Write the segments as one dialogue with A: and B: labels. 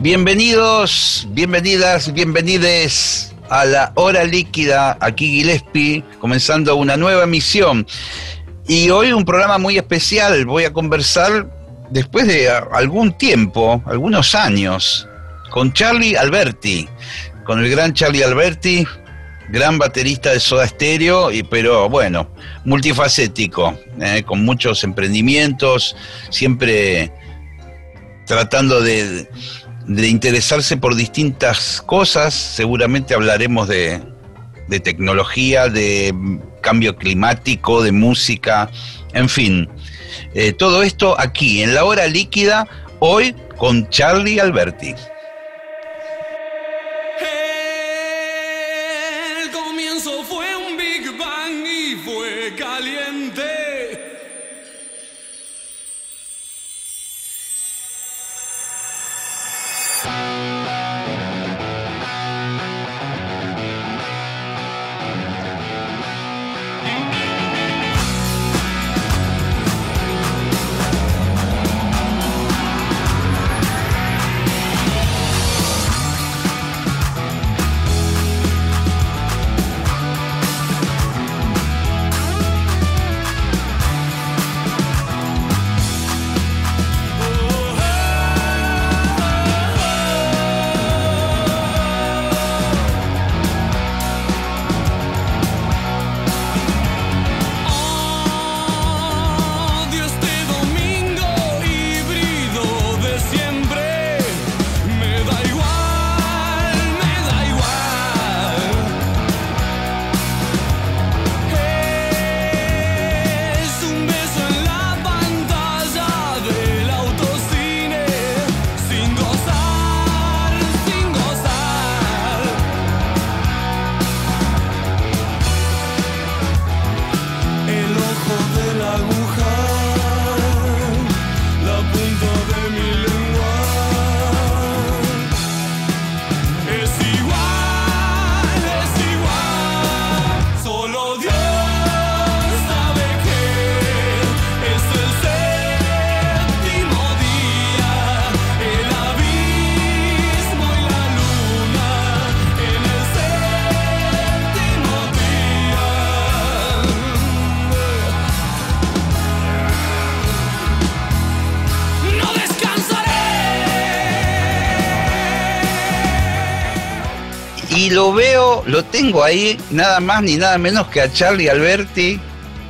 A: Bienvenidos, bienvenidas, bienvenides a la hora líquida, aquí Gillespie, comenzando una nueva emisión. Y hoy un programa muy especial, voy a conversar después de algún tiempo, algunos años, con Charlie Alberti, con el gran Charlie Alberti, gran baterista de Soda Stereo, y, pero bueno, multifacético, eh, con muchos emprendimientos, siempre tratando de, de interesarse por distintas cosas. Seguramente hablaremos de, de tecnología, de cambio climático, de música, en fin. Eh, todo esto aquí, en la hora líquida, hoy con Charlie Alberti.
B: Y
A: lo veo, lo tengo ahí, nada más ni nada menos que a Charlie Alberti,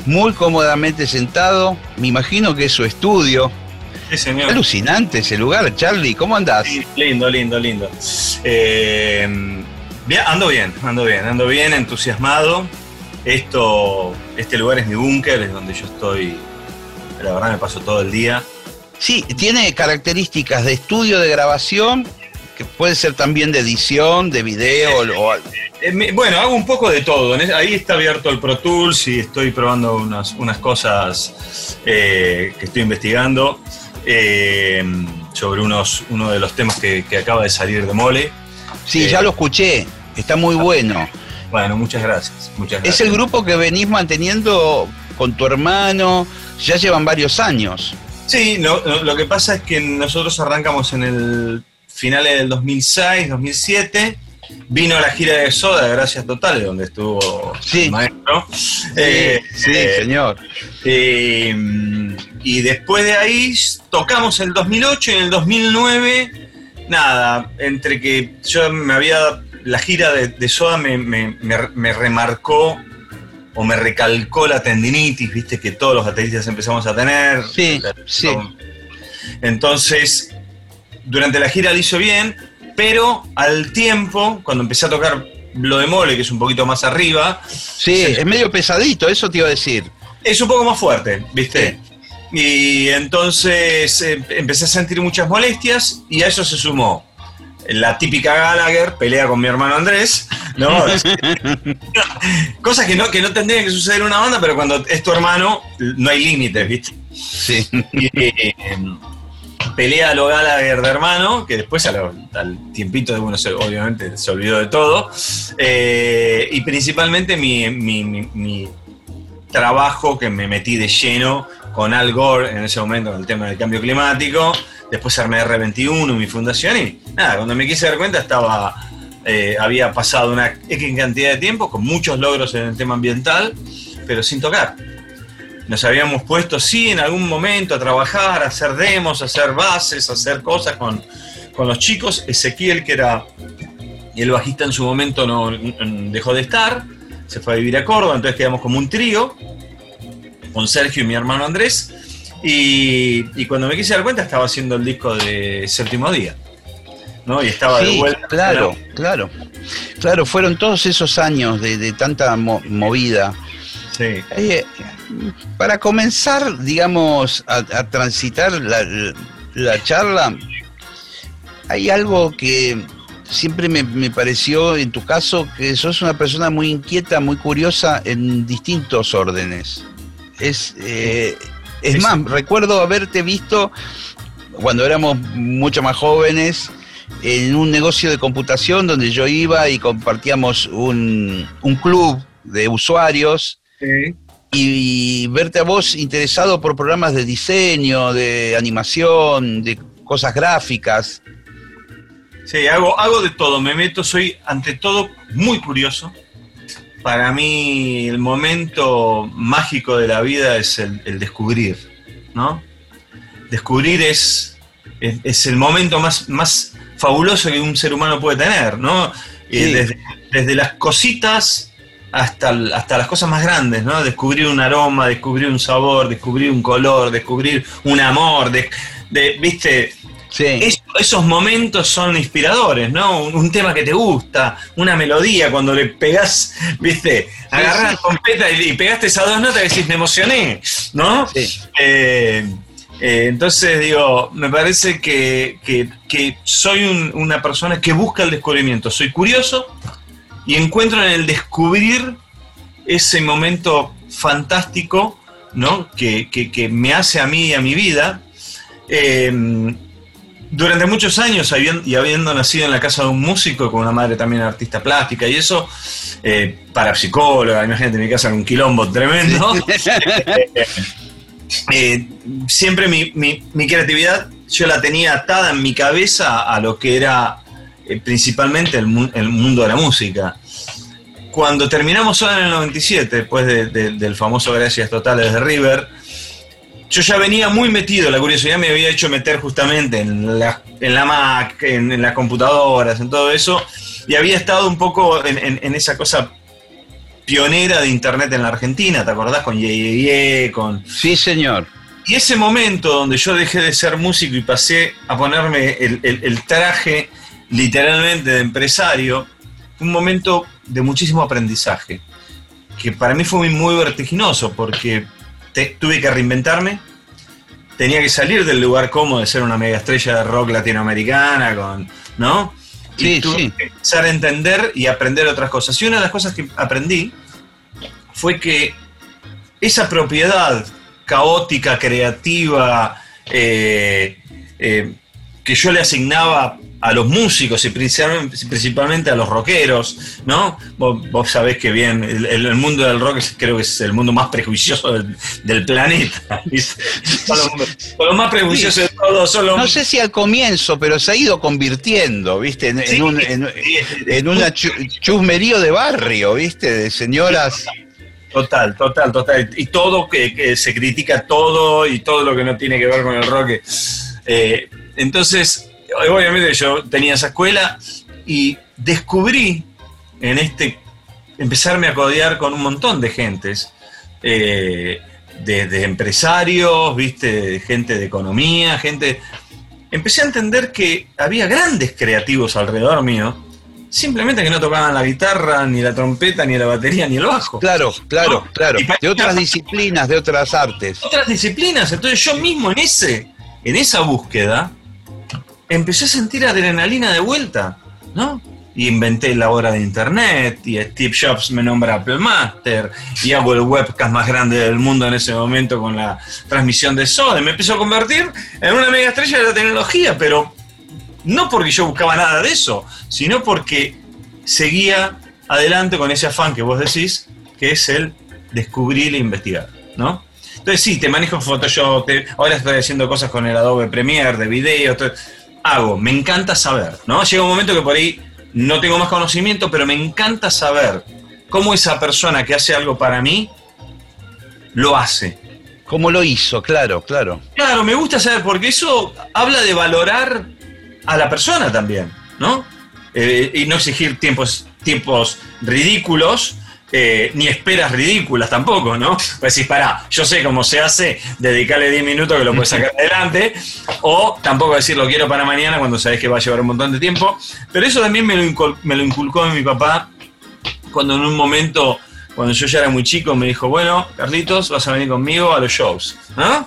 A: muy cómodamente sentado. Me imagino que es su estudio.
C: Sí, señor.
A: Alucinante ese lugar, Charlie. ¿Cómo andás?
C: Sí, lindo, lindo, lindo. Eh, bien, ando bien, ando bien, ando bien, entusiasmado. Esto, este lugar es mi búnker, es donde yo estoy. La verdad me paso todo el día.
A: Sí, tiene características de estudio de grabación, que puede ser también de edición, de video o algo.
C: Eh, bueno, hago un poco de todo. Ahí está abierto el Pro Tools y estoy probando unas, unas cosas eh, que estoy investigando eh, sobre unos, uno de los temas que, que acaba de salir de Mole.
A: Sí,
C: Eh,
A: ya lo escuché, está muy bueno.
C: Bueno, muchas gracias. Muchas
A: Es el grupo que venís manteniendo con tu hermano, ya llevan varios años.
C: Sí, no, no, lo que pasa es que nosotros arrancamos en el finales del 2006, 2007. Vino la gira de Soda, Gracias Totales, donde estuvo
A: Sí.
C: el maestro. Eh,
A: sí,
C: eh,
A: señor.
C: eh, y después de ahí tocamos el 2008 y en el 2009, nada, entre que yo me había, la gira de, de Soda me, me- me- me remarcó o me recalcó la tendinitis, viste que todos los bateristas empezamos a tener.
A: Sí, sí.
C: Entonces, durante la gira lo hizo bien, pero al tiempo, cuando empecé a tocar lo de mole, que es un poquito más arriba,
A: Sí, es medio pesadito, eso te iba a decir.
C: es un poco más fuerte, ¿viste? Y entonces eh, empecé a sentir muchas molestias y a eso se sumó la típica Gallagher, pelea con mi hermano Andrés, ¿no? Cosas que no, que no tendrían que suceder en una banda, pero cuando es tu hermano, no hay límites, ¿viste?
A: Sí.
C: Y, eh, pelea a lo Gallagher de hermano, que después al, tiempito de uno se- obviamente se olvidó de todo. Eh, y principalmente mi- mi trabajo que me metí de lleno con Al Gore en ese momento con el tema del cambio climático. Después armé R21, mi fundación, y nada, cuando me quise dar cuenta estaba. eh, había pasado una X cantidad de tiempo con muchos logros en el tema ambiental, pero sin tocar. Nos habíamos puesto, sí, en algún momento a trabajar, a hacer demos, a hacer bases, a hacer cosas con, con los chicos. Ezequiel, que era el bajista en su momento, no, dejó de estar, se fue a vivir a Córdoba, entonces quedamos como un trío, con Sergio y mi hermano Andrés. Y, y cuando me quise dar cuenta, estaba haciendo el disco de Séptimo Día. ¿no? Y estaba de vuelta.
A: claro, claro. Claro, fueron todos esos años de, de tanta mo- movida.
C: Sí.
A: Eh, para comenzar, digamos, a, a transitar la, la charla, hay algo que siempre me, me pareció en tu caso, que sos una persona muy inquieta, muy curiosa en distintos órdenes. Es, eh, es
C: Sí.
A: más, recuerdo haberte visto cuando éramos mucho más jóvenes en un negocio de computación donde yo iba y compartíamos un, un club de usuarios y verte a vos interesado por programas de diseño, de animación, de cosas gráficas.
C: Sí, hago, hago de todo, me meto, soy ante todo muy curioso. Para mí el momento mágico de la vida es el, el descubrir, ¿no? Descubrir es, es, es el momento más, más fabuloso que un ser humano puede tener, ¿no? Eh, desde, desde las cositas hasta, hasta las cosas más grandes, ¿no? Descubrir un aroma, descubrir un sabor, descubrir un color, descubrir un amor, de, de- ¿viste?
A: Sí,
C: Es- esos momentos son inspiradores, ¿no? Un, un tema que te gusta, una melodía, cuando le pegás, viste, agarrás
A: sí.
C: la trompeta y, y pegaste esas dos notas y decís, me emocioné, ¿no?
A: sí.
C: Eh, eh, entonces digo, me parece que, que- que soy un- una persona que busca el descubrimiento, soy curioso y encuentro en el descubrir ese momento fantástico, ¿no? Que, que- que me hace a mí y a mi vida. Eh, durante muchos años, y habiendo nacido en la casa de un músico, con una madre también artista plástica y eso, eh, parapsicóloga, imagínate en mi casa con un quilombo tremendo. Eh, siempre mi, mi- mi creatividad yo la tenía atada en mi cabeza a lo que era eh, principalmente el, mu- el mundo de la música. Cuando terminamos en el 97, después de- de- del famoso Gracias Totales de River, yo ya venía muy metido, la curiosidad me había hecho meter justamente en la, en la Mac, en, en las computadoras, en todo eso, y había estado un poco en, en- en esa cosa pionera de Internet en la Argentina, ¿te acordás? Con Ye, Ye, Ye, con,
A: Sí, señor.
C: y ese momento donde yo dejé de ser músico y pasé a ponerme el, el- el traje literalmente de empresario, fue un momento de muchísimo aprendizaje, que para mí fue muy, muy vertiginoso porque te- tuve que reinventarme, tenía que salir del lugar cómodo de ser una mega estrella de rock latinoamericana, con, ¿no? Y
A: Sí,
C: tuve
A: sí.
C: que empezar a entender y aprender otras cosas. Y una de las cosas que aprendí fue que esa propiedad caótica, creativa, eh, eh, que yo le asignaba a los músicos y principalmente, a los rockeros, ¿no? Vos, vos sabés que bien, el, el mundo del rock creo que es el mundo más prejuicioso del, del planeta. Son los, más prejuiciosos de todos, son los
A: No sé si al comienzo, pero se ha ido convirtiendo, ¿viste? En, un, en,
C: sí,
A: en una chu- chusmerío de barrio, ¿viste? De señoras.
C: Total, total, total. Y todo que, que se critica todo y todo lo que no tiene que ver con el rock. Eh, entonces, obviamente yo tenía esa escuela y descubrí en este, empezarme a codear con un montón de gentes, eh, de, de empresarios, viste, gente de economía, gente... Empecé a entender que había grandes creativos alrededor mío simplemente que no tocaban la guitarra, ni la trompeta, ni la batería, ni el bajo.
A: Claro, claro,
C: No,
A: claro. De otras disciplinas, de otras artes.
C: Otras disciplinas. Entonces yo mismo en ese, en esa búsqueda, empecé a sentir adrenalina de vuelta, ¿no? Y inventé la hora de internet, y Steve Jobs me nombra Apple Master, y hago el webcast más grande del mundo en ese momento con la transmisión de Soda. Me empezó a convertir en una mega estrella de la tecnología, pero no porque yo buscaba nada de eso, sino porque seguía adelante con ese afán que vos decís, que es el descubrir e investigar, ¿no? Entonces sí, te manejo Photoshop, te- ahora estoy haciendo cosas con el Adobe Premiere de video, to- hago, me encanta saber, ¿no? Llega un momento que por ahí no tengo más conocimiento, pero me encanta saber cómo esa persona que hace algo para mí lo hace.
A: ¿Cómo lo hizo? Claro, claro.
C: Claro, me gusta saber, porque eso habla de valorar a la persona también, ¿no? Eh, y no exigir tiempos, tiempos ridículos, eh, ni esperas ridículas tampoco, ¿no? Pues decís, pará, yo sé cómo se hace, dedicarle 10 minutos que lo puedes sacar adelante, o tampoco decir lo quiero para mañana cuando sabes que va a llevar un montón de tiempo. Pero eso también me lo, incul- me lo inculcó mi papá cuando en un momento, cuando yo ya era muy chico, me dijo, bueno, Carlitos, vas a venir conmigo a los shows, ¿no?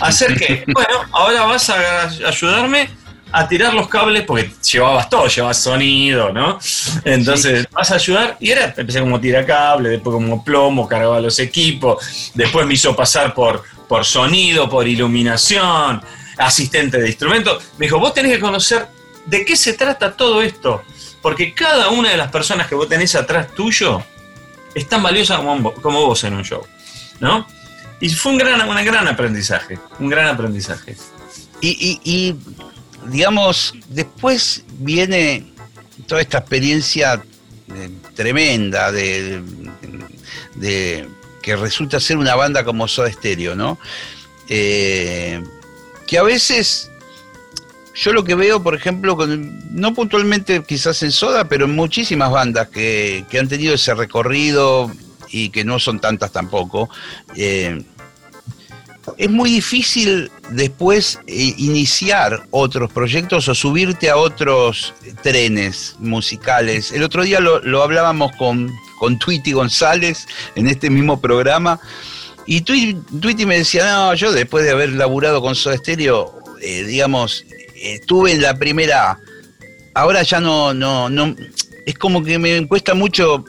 C: ¿Hacer qué? Bueno, ahora vas a ayudarme a tirar los cables, porque llevabas todo, llevabas sonido, ¿no? Entonces, vas a ayudar, y era, empecé como tiracable, después como plomo, cargaba los equipos, después me hizo pasar por, por sonido, por iluminación, asistente de instrumentos. Me dijo, vos tenés que conocer de qué se trata todo esto, porque cada una de las personas que vos tenés atrás tuyo es tan valiosa como, vo- como vos en un show, ¿no? Y fue un gran, un gran aprendizaje, un gran aprendizaje.
A: Y, y- y, digamos, después viene toda esta experiencia eh, tremenda de, que resulta ser una banda como Soda Stereo, ¿no? Eh, que a veces yo lo que veo, por ejemplo, no puntualmente quizás en Soda, pero en muchísimas bandas que, que han tenido ese recorrido y que no son tantas tampoco, eh, es muy difícil después eh, iniciar otros proyectos o subirte a otros trenes musicales. El otro día lo, hablábamos con, con González en este mismo programa. Y Twi- Twitty me decía, no, yo después de haber laburado con Soda Stereo, eh, digamos, estuve en la primera. Ahora ya no, no, no, es como que me cuesta mucho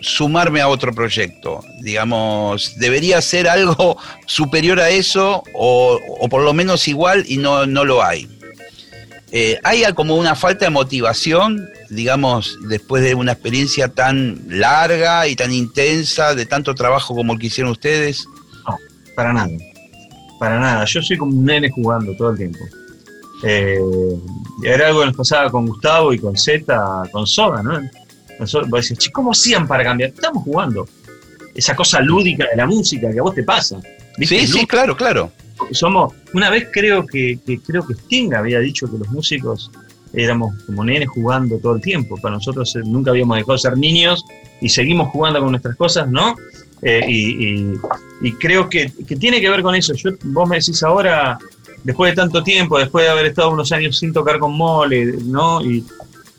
A: sumarme a otro proyecto. Digamos, debería ser algo superior a eso o, por lo menos igual y no, no lo hay. Eh, hay como una falta de motivación, digamos, después de una experiencia tan larga y tan intensa, de tanto trabajo como el que hicieron ustedes.
C: Para nada. Para nada. Yo soy como un nene jugando todo el tiempo. Eh, era algo que nos pasaba con Gustavo y con Z, con Soda, ¿no? Nosotros, vos decís, "Che, ¿cómo hacían para cambiar? Estamos jugando. Esa cosa lúdica de la música que a vos te pasa. ¿viste?
A: Sí, sí, claro, claro.
C: somos una vez creo que, que creo que Sting había dicho que los músicos éramos como nenes jugando todo el tiempo para nosotros eh, nunca habíamos dejado de ser niños y seguimos jugando con nuestras cosas no Eh, y, y- y creo que, que tiene que ver con eso Yo, vos me decís ahora después de tanto tiempo después de haber estado unos años sin tocar con Mole no y,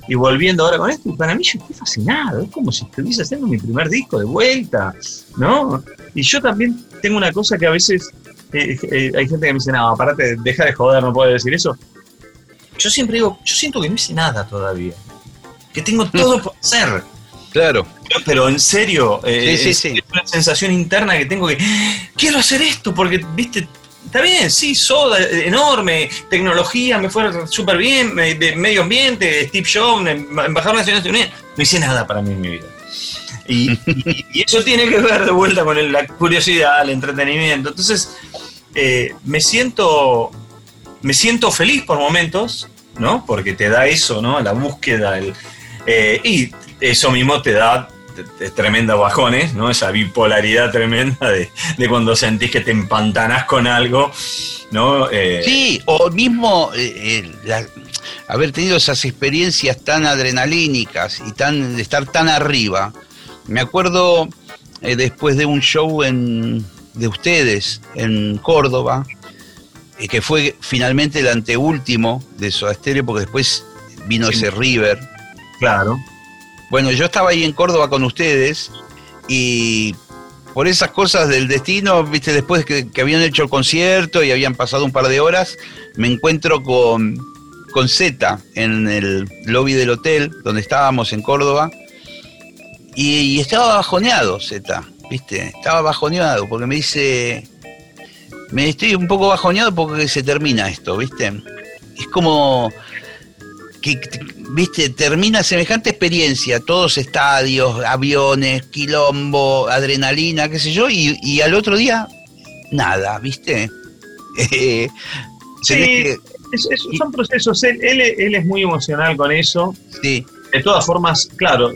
C: y volviendo ahora con esto y para mí yo estoy fascinado es como si estuviese haciendo mi primer disco de vuelta no y yo también tengo una cosa que a veces eh, eh, hay gente que me dice, no, aparte, deja de joder, no puedes decir eso. Yo siempre digo, yo siento que no hice nada todavía. Que tengo todo por hacer.
A: Claro.
C: Pero en serio, eh,
A: Sí, sí, sí.
C: es una sensación interna que tengo que, quiero hacer esto, porque, viste, está bien, sí, soda, eh, enorme, tecnología, me fue súper bien, medio ambiente, Steve Jobs, em- embajador nacional de Unidos. No hice nada para mí en mi vida. Y, eso tiene que ver de vuelta con la curiosidad, el entretenimiento. Entonces, eh, me siento me siento feliz por momentos, ¿no? Porque te da eso, ¿no? La búsqueda, el, eh, y eso mismo te da tremendos bajones, ¿no? Esa bipolaridad tremenda de, de cuando sentís que te empantanás con algo, ¿no? Eh,
A: Sí, o mismo eh, eh, la- haber tenido esas experiencias tan adrenalínicas y tan de estar tan arriba. Me acuerdo eh, después de un show en, de ustedes en Córdoba, que fue finalmente el anteúltimo de Soda Stereo, porque después vino
C: Sí.
A: ese River,
C: Claro.
A: Bueno, yo estaba ahí en Córdoba con ustedes y por esas cosas del destino, viste, después que, que habían hecho el concierto y habían pasado un par de horas, me encuentro con, con Z en el lobby del hotel donde estábamos en Córdoba. Y, y estaba bajoneado Z, viste, estaba bajoneado porque me dice, me estoy un poco bajoneado porque se termina esto, viste, es como que, viste, termina semejante experiencia, todos estadios, aviones, quilombo, adrenalina, qué sé yo, y, y al otro día, nada, viste. Eh,
C: Sí,
A: tenés que-
C: es- es- son procesos. Él, él- él es muy emocional con eso.
A: sí,
C: De todas formas, claro,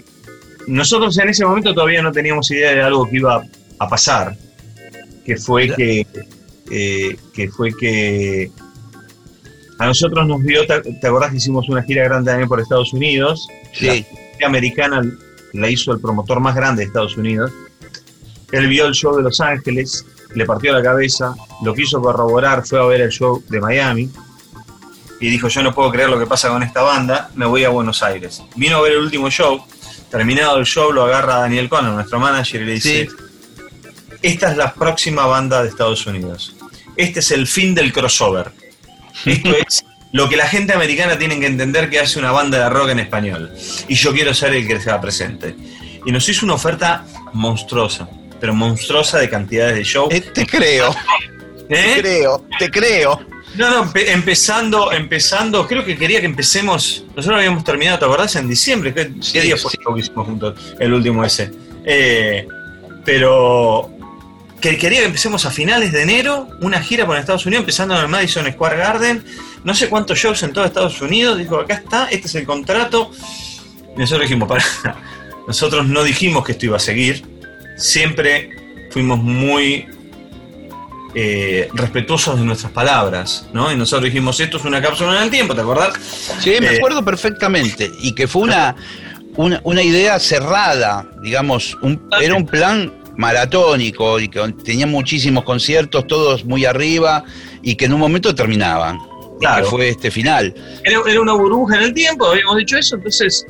C: nosotros en ese momento todavía no teníamos idea de algo que iba a pasar, que fue
A: Claro.
C: que, eh, que fue que a nosotros nos vio, ¿te, te acordás que hicimos una gira grande también por Estados Unidos?
A: sí,
C: La gira americana la hizo el promotor más grande de Estados Unidos. Él vio el show de Los Ángeles, le partió la cabeza, lo quiso corroborar, fue a ver el show de Miami y dijo, yo no puedo creer lo que pasa con esta banda, me voy a Buenos Aires. Vino a ver el último show, terminado el show lo agarra Daniel Conner, nuestro manager, y le dice,
A: Sí.
C: esta es la próxima banda de Estados Unidos. Este es el fin del crossover. Esto es lo que la gente americana tiene que entender que hace una banda de rock en español. Y yo quiero ser el que sea presente. Y nos hizo una oferta monstruosa, pero monstruosa de cantidades de show.
A: Eh, te creo, te
C: ¿Eh?
A: creo, te creo.
C: No, no, empe- empezando, empezando, creo que quería que empecemos. Nosotros habíamos terminado, ¿te acordás? En diciembre. ¿Qué,
A: Sí,
C: qué día fue
A: sí.
C: que hicimos juntos? El último ese. Eh, pero que quería que empecemos a finales de enero, una gira por Estados Unidos, empezando en el Madison Square Garden. No sé cuántos shows en todo Estados Unidos. Dijo, acá está, este es el contrato. Y nosotros dijimos, para. Nosotros no dijimos que esto iba a seguir. Siempre fuimos muy eh, respetuosos de nuestras palabras, ¿no? Y nosotros dijimos, esto es una cápsula en el tiempo, ¿te acordás?
A: Sí, me
C: Eh,
A: acuerdo perfectamente. Y que fue una, una, una idea cerrada, digamos, un- era un plan maratónico y que tenía muchísimos conciertos, todos muy arriba, y que en un momento terminaban.
C: Claro.
A: que fue este final.
C: Era, era una burbuja en el tiempo, habíamos dicho eso, entonces...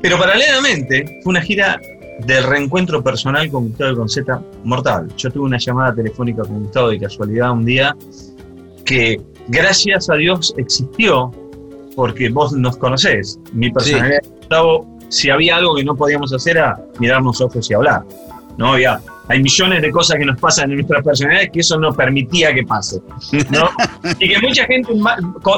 C: Pero paralelamente, fue una gira del reencuentro personal con Gustavo con Z mortal. Yo tuve una llamada telefónica con Gustavo de casualidad un día que, gracias a Dios, existió, porque vos nos conocés. Mi personalidad de Gustavo, si había algo que no podíamos hacer, era mirarnos ojos y hablar. No había. Hay millones de cosas que nos pasan en nuestras personalidades que eso no permitía que pase. ¿no? y que mucha gente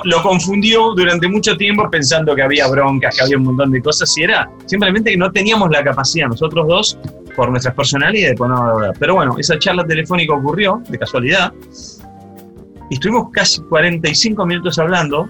C: lo confundió durante mucho tiempo pensando que había broncas, que había un montón de cosas, y era simplemente que no teníamos la capacidad, nosotros dos, por nuestras personalidades, de ponernos a hablar. Pero bueno, esa charla telefónica ocurrió, de casualidad, y estuvimos casi 45 minutos hablando,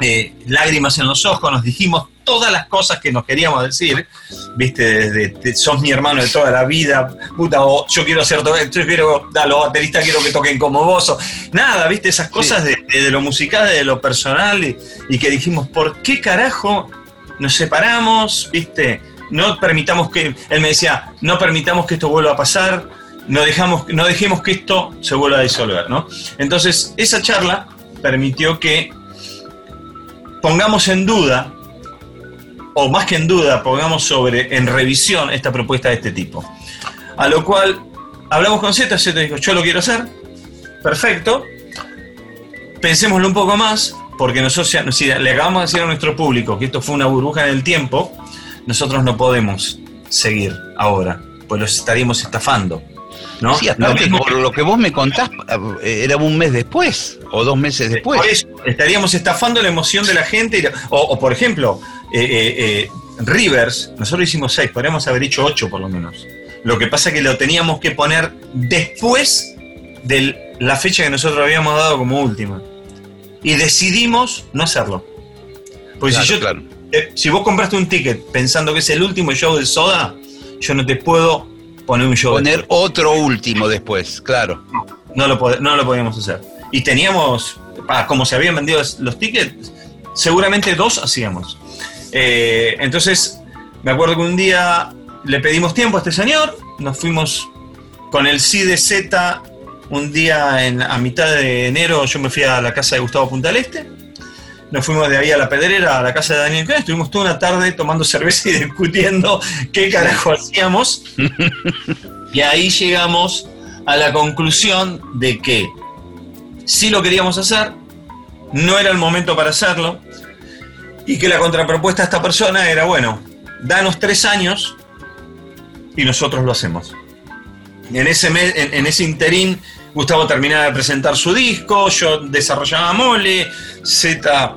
C: eh, lágrimas en los ojos, nos dijimos todas las cosas que nos queríamos decir, viste, desde de- sos mi hermano de toda la vida, puta, o yo quiero ser, yo quiero, a los bateristas quiero que toquen como vos, o- nada, viste, esas cosas de, de- de lo musical, de lo personal, y, y que dijimos, ¿por qué carajo nos separamos, viste? No permitamos que, él me decía, no permitamos que esto vuelva a pasar, no, dejamos, no dejemos que esto se vuelva a disolver, ¿no? Entonces, esa charla permitió que pongamos en duda, o más que en duda, pongamos sobre, en revisión esta propuesta de este tipo. A lo cual hablamos con Z, Z dijo, yo lo quiero hacer, perfecto, pensémoslo un poco más, porque nosotros si le acabamos de decir a nuestro público que esto fue una burbuja en el tiempo, nosotros no podemos seguir ahora, pues los estaríamos estafando. ¿no?
A: Sí,
C: Lo mismo
A: por lo que vos me contás, eh, era un mes después o dos meses después.
C: Por eso, estaríamos estafando la emoción de la gente. y la- o, o, por ejemplo, eh, eh, eh, Rivers, nosotros hicimos seis, podríamos haber hecho ocho por lo menos. Lo que pasa es que lo teníamos que poner después de la fecha que nosotros habíamos dado como última. Y decidimos no hacerlo. Porque
A: Claro,
C: si, yo,
A: claro.
C: eh, si vos compraste un ticket pensando que es el último show del Soda, yo no te puedo poner un show.
A: Poner otro último después, claro.
C: no lo, no lo podíamos hacer. Y teníamos, como se habían vendido los tickets, seguramente dos hacíamos. Eh, entonces, me acuerdo que un día le pedimos tiempo a este señor, nos fuimos con el CIDZ un día en, a mitad de enero, yo me fui a la casa de Gustavo Punta del Este, nos fuimos de ahí a la pedrera, a la casa de Daniel estuvimos toda una tarde tomando cerveza y discutiendo qué carajo hacíamos. y ahí llegamos a la conclusión de que sí lo queríamos hacer, no era el momento para hacerlo, y que la contrapropuesta a esta persona era, bueno, danos tres años y nosotros lo hacemos. En ese, mes, en, en ese interín, Gustavo terminaba de presentar su disco, yo desarrollaba Mole, Z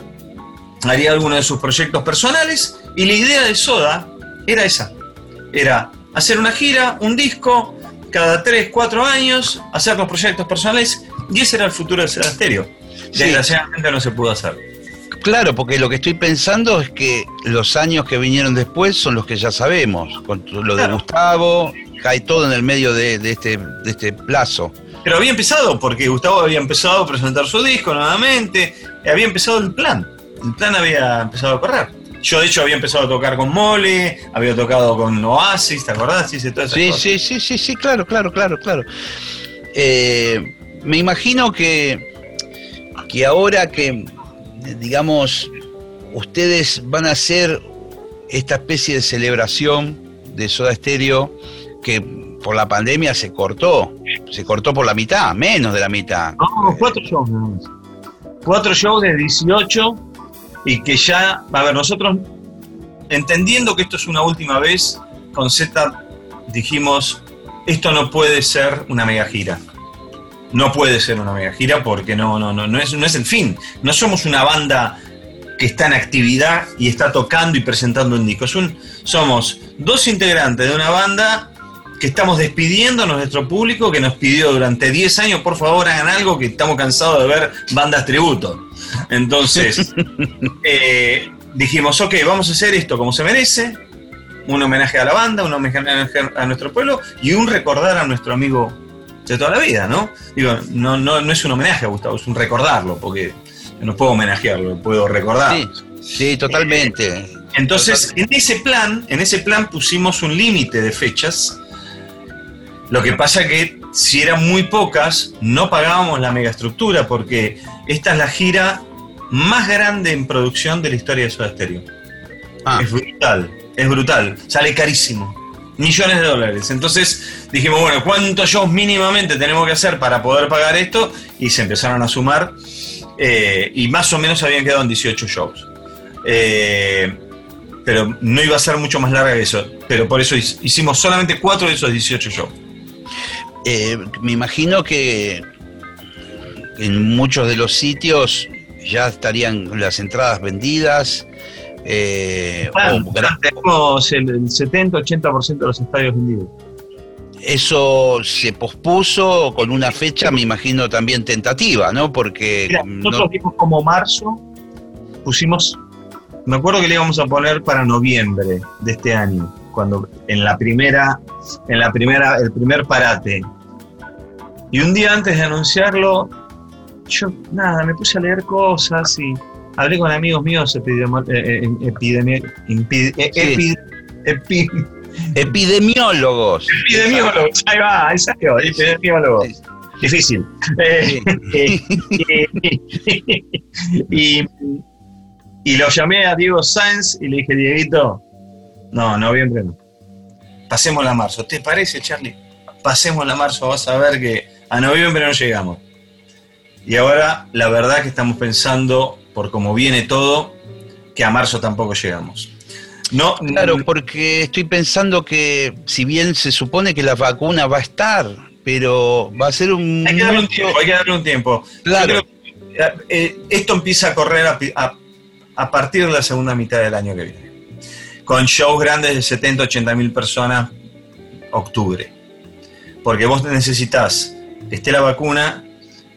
C: haría algunos de sus proyectos personales, y la idea de Soda era esa, era hacer una gira, un disco, cada tres, cuatro años, hacer los proyectos personales, y ese era el futuro de Seda Stereo.
A: Sí.
C: Desgraciadamente no se pudo hacer.
A: Claro, porque lo que estoy pensando es que los años que vinieron después son los que ya sabemos. Con lo de. Gustavo, cae todo en el medio de, de este, de este plazo.
C: Pero había empezado, porque Gustavo había empezado a presentar su disco nuevamente, había empezado el plan. El plan había empezado a correr. Yo, de hecho, había empezado a tocar con Mole, había tocado con Oasis, ¿te acordás? Hice todas esas
A: Sí,
C: cosas.
A: sí, sí, sí, sí, claro, claro, claro, claro. Eh, me imagino que, que ahora que, digamos, ustedes van a hacer esta especie de celebración de Soda Stereo que por la pandemia se cortó, se cortó por la mitad, menos de la mitad.
C: No, cuatro shows. Cuatro shows de 18 y que ya, a ver, nosotros, entendiendo que esto es una última vez, con Z dijimos, esto no puede ser una mega gira. No puede ser una mega gira porque no, no, no, no, es, no es el fin. No somos una banda que está en actividad y está tocando y presentando un disco. Es un- somos dos integrantes de una banda que estamos despidiendo a nuestro público que nos pidió durante 10 años, por favor hagan algo que estamos cansados de ver bandas tributo. Entonces, eh, dijimos, ok, vamos a hacer esto como se merece, un homenaje a la banda, un homenaje a nuestro pueblo y un recordar a nuestro amigo de toda la vida, ¿no? Digo, no, no, no es un homenaje a Gustavo, es un recordarlo, porque no puedo homenajearlo, puedo recordar.
A: Sí, sí, totalmente.
C: Entonces, en ese plan, en ese plan pusimos un límite de fechas. Lo que pasa que si eran muy pocas, no pagábamos la megaestructura, porque esta es la gira más grande en producción de la historia de Soda Stereo.
A: Ah,
C: Es brutal, es brutal, sale carísimo. Millones de dólares. Entonces dijimos, bueno, ¿cuántos shows mínimamente tenemos que hacer para poder pagar esto? Y se empezaron a sumar. eh, y más o menos habían quedado en 18 shows. Eh, pero no iba a ser mucho más larga que eso. Pero por eso hic- hicimos solamente 4 de esos 18 shows.
A: eh, me imagino que en muchos de los sitios ya estarían las entradas vendidas. Eh, o
C: tenemos el, 70-80% de los estadios vendidos.
A: eso se pospuso con una fecha, me imagino también tentativa, ¿no? Porque
C: Mira,
A: no-
C: nosotros vimos como marzo, pusimos, me acuerdo que le íbamos a poner para noviembre de este año, cuando en la primera, en la primera, el primer parate. Y un día antes de anunciarlo, yo nada, me puse a leer cosas y hablé con amigos míos
A: epidemiólogos.
C: epidemiólogos, ahí va, ahí salió, epidemiólogos.
A: Sí.
C: Difícil. Eh,
A: Sí.
C: y, y lo llamé a Diego Sáenz y le dije, Dieguito, no, noviembre no. Pasemos a marzo. ¿Te parece, Charlie? Pasemos a marzo, vas a ver que a noviembre no llegamos. Y ahora, la verdad que estamos pensando, por cómo viene todo, que a marzo tampoco llegamos. No,
A: Claro, porque estoy pensando que si bien se supone que la vacuna va a estar, pero va a ser un...
C: hay que darle un tiempo, hay que darle un tiempo.
A: Claro.
C: Creo que, eh, esto empieza a correr a, a- a partir de la segunda mitad del año que viene. Con shows grandes de 70, 80 mil personas, octubre. Porque vos necesitas que esté la vacuna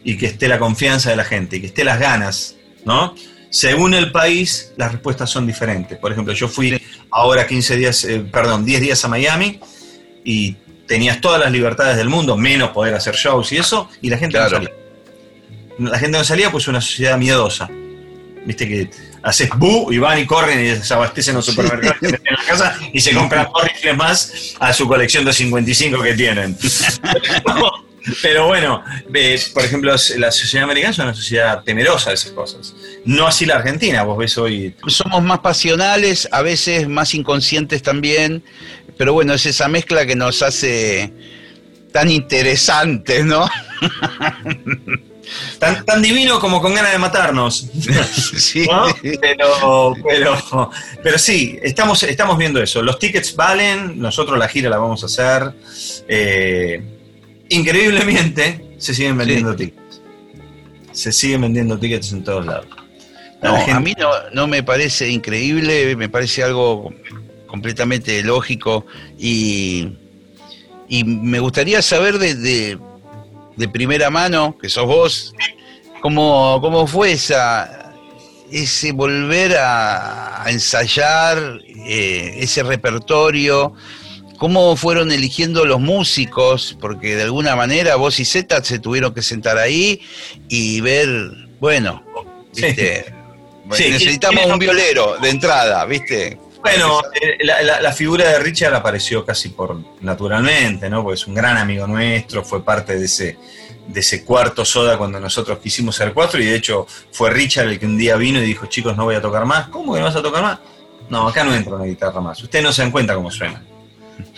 C: y que esté la confianza de la gente, y que esté las ganas, ¿no? Según el país, las respuestas son diferentes. Por ejemplo, yo fui ahora 15 días, eh, perdón, 10 días a Miami y tenías todas las libertades del mundo, menos poder hacer shows y eso, y la gente
A: Claro.
C: no salía. La gente no salía pues es una sociedad miedosa. Viste que haces bu y van y corren y se abastecen los supermercados meten en la casa y se compran dos rifles más a su colección de 55 que tienen. Pero bueno, eh, por ejemplo, la sociedad americana es una sociedad temerosa de esas cosas. No así la Argentina, vos ves hoy.
A: Somos más pasionales, a veces más inconscientes también, pero bueno, es esa mezcla que nos hace tan interesantes, ¿no?
C: Tan, tan divino como con ganas de matarnos.
A: Sí.
C: ¿no? Pero, pero, pero sí, estamos, estamos viendo eso. Los tickets valen, nosotros la gira la vamos a hacer. Eh, increíblemente, se siguen vendiendo tickets. Se siguen vendiendo tickets en todos lados.
A: No,
C: gente-
A: a mí no, no me parece increíble, me parece algo completamente lógico y, y me gustaría saber de, de- de primera mano, que sos vos, cómo, cómo fue esa, ese volver a, a ensayar eh, ese repertorio, cómo fueron eligiendo los músicos, porque de alguna manera vos y Zeta se tuvieron que sentar ahí y ver, bueno. ¿viste?
C: Sí,
A: necesitamos
C: ¿quién-
A: un violero de entrada, ¿viste?
C: Bueno, eh, la, la- la figura de Richard apareció casi por naturalmente, ¿no? Porque es un gran amigo nuestro, fue parte de ese, de ese cuarto soda cuando nosotros quisimos ser cuatro, y de hecho fue Richard el que un día vino y dijo, chicos, no voy a tocar más. ¿Cómo que no vas a tocar más? No, acá no entra una guitarra más. Ustedes no se dan cuenta cómo suena.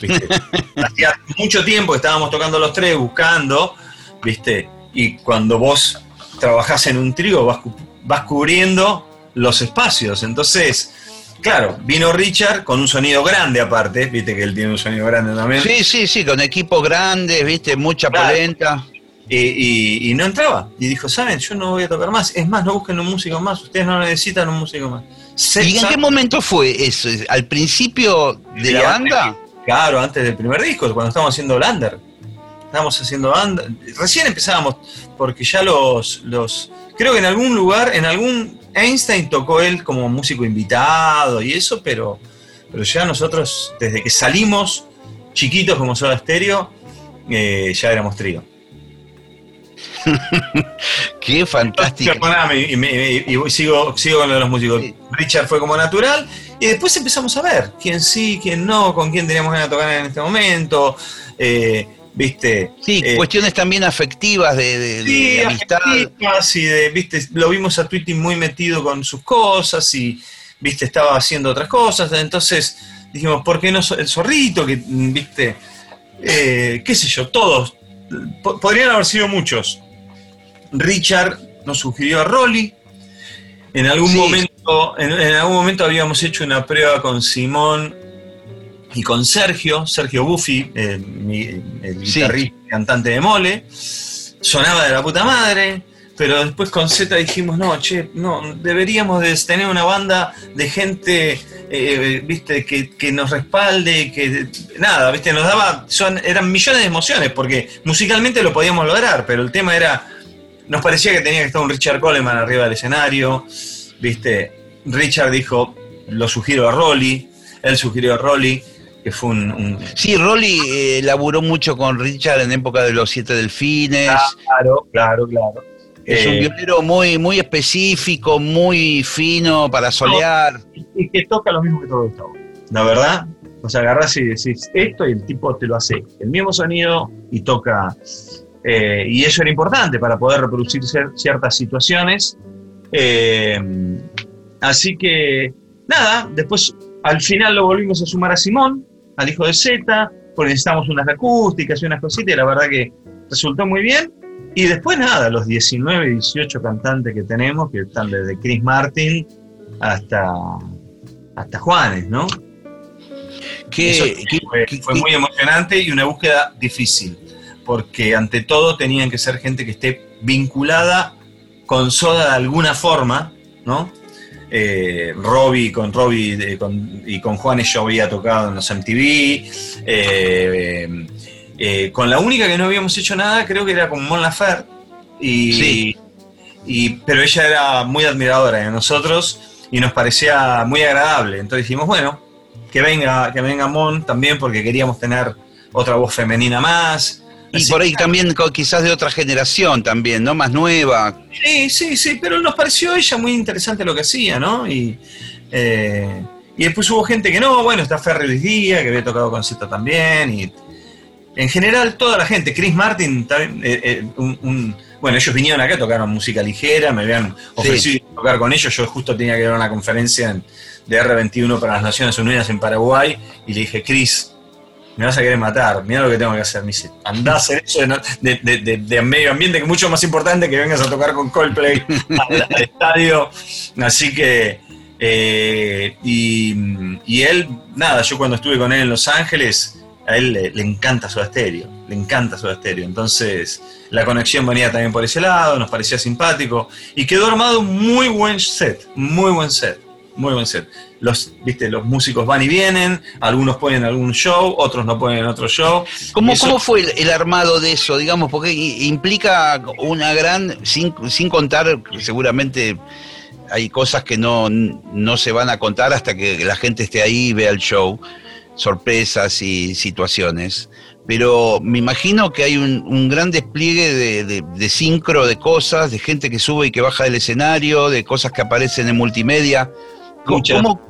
C: ¿Viste? Hacía mucho tiempo que estábamos tocando los tres, buscando, ¿viste? Y cuando vos trabajás en un trío, vas, vas cubriendo los espacios. Entonces, claro, vino Richard con un sonido grande aparte, viste que él tiene un sonido grande también.
A: Sí, sí, sí, con equipos grandes, viste, mucha
C: Claro.
A: polenta.
C: Y, y- y no entraba. Y dijo, ¿saben? Yo no voy a tocar más. Es más, no busquen un músico más. Ustedes no necesitan un músico más. Se-
A: ¿Y en qué momento fue eso? ¿Al principio de la banda?
C: Claro, antes del primer disco, cuando estábamos haciendo Lander. Estábamos haciendo banda. Recién empezábamos, porque ya los, los. Creo que en algún lugar, en algún. Einstein tocó él como músico invitado y eso, pero, pero ya nosotros, desde que salimos chiquitos como Soda Stereo, eh, ya éramos trío.
A: Qué fantástico.
C: Y, me- y- y sigo, sigo con lo de los músicos.
A: Sí.
C: Richard fue como natural y después empezamos a ver quién sí, quién no, con quién teníamos ganas de tocar en este momento. eh, ¿Viste?
A: Sí,
C: Eh,
A: cuestiones también afectivas de, de- de
C: Sí,
A: amistad.
C: afectivas y de, viste, lo vimos a Twitty muy metido con sus cosas y, viste, estaba haciendo otras cosas. Entonces dijimos, ¿por qué no el zorrito? Que, viste, eh, qué sé yo, todos. Po- podrían haber sido muchos. Richard nos sugirió a Rolly. En algún
A: Sí.
C: momento, en, en algún momento habíamos hecho una prueba con Simón y con Sergio, Sergio Buffi, eh, mi- el
A: Sí.
C: guitarrista y cantante de Mole. Sonaba de la puta madre, pero después con Z dijimos, no, che, no, deberíamos de tener una banda de gente, eh, viste, que, que nos respalde, que nada, viste, nos daba, son, eran millones de emociones, porque musicalmente lo podíamos lograr, pero el tema era, nos parecía que tenía que estar un Richard Coleman arriba del escenario, viste, Richard dijo, lo sugiero a Rolly, él sugirió a Rolly, que fue un- un
A: Sí, Rolly eh, laburó mucho con Richard en época de los Siete Delfines.
C: Claro, claro, claro.
A: es un
C: Eh,
A: violero muy, muy específico, muy fino para solear.
C: y que toca lo mismo que todo esto. La verdad, o sea, agarrás y decís esto y el tipo te lo hace. El mismo sonido y toca. Eh, y eso era importante para poder reproducir cier- ciertas situaciones. Eh, así que, nada, después al final lo volvimos a sumar a Simón, al hijo de Z, porque necesitamos unas acústicas y unas cositas, y la verdad que resultó muy bien. Y después nada, los 19, 18 cantantes que tenemos, que están desde Chris Martin hasta, hasta Juanes, ¿no? Eso
A: qué-
C: fue, muy emocionante y una búsqueda difícil, porque ante todo tenían que ser gente que esté vinculada con Soda de alguna forma, ¿no? Eh, Robbie, con Robbie eh, con- y con Juanes yo había tocado en los MTV. eh, eh, con la única que no habíamos hecho nada, creo que era con Mon Laferte. Y,
A: Sí.
C: y- pero ella era muy admiradora de nosotros y nos parecía muy agradable. Entonces dijimos, bueno, que venga, que venga Mon también porque queríamos tener otra voz femenina más.
A: Y
C: Así
A: por ahí también quizás de otra generación también, ¿no? Más nueva.
C: Sí, sí, sí, pero nos pareció ella muy interesante lo que hacía, ¿no? Y, eh, y después hubo gente que no, bueno, está Ferry Luis Díaz, que había tocado con Z también, y, en general toda la gente, Chris Martin, también, eh, eh, un- un- bueno, ellos vinieron acá, tocaron música ligera, me habían ofrecido tocar con ellos, yo justo tenía que dar una conferencia en- de R21 para las Naciones Unidas en Paraguay, y le dije, Chris, me vas a querer matar, mira lo que tengo que hacer. Me dice, andá a eso de, medio ambiente, que es mucho más importante que vengas a tocar con Coldplay al, estadio. Así que, eh, y, él, nada, yo cuando estuve con él en Los Ángeles, a él le, le encanta Soda Stereo, le encanta Soda Stereo. Entonces, la conexión venía también por ese lado, nos parecía simpático, y quedó armado un muy buen set, muy buen set, muy buen set. Los, viste, los músicos van y vienen, algunos ponen algún show, otros no ponen otro show.
A: ¿Cómo,
C: eso-
A: ¿Cómo fue el, el armado de eso? Digamos, porque implica una gran, sin, sin contar, seguramente hay cosas que no, no se van a contar hasta que la gente esté ahí y vea el show, sorpresas y situaciones. Pero me imagino que hay un, un gran despliegue de, de, de sincro de cosas, de gente que sube y que baja del escenario, de cosas que aparecen en multimedia. ¿Cómo,
C: Muchas.
A: cómo-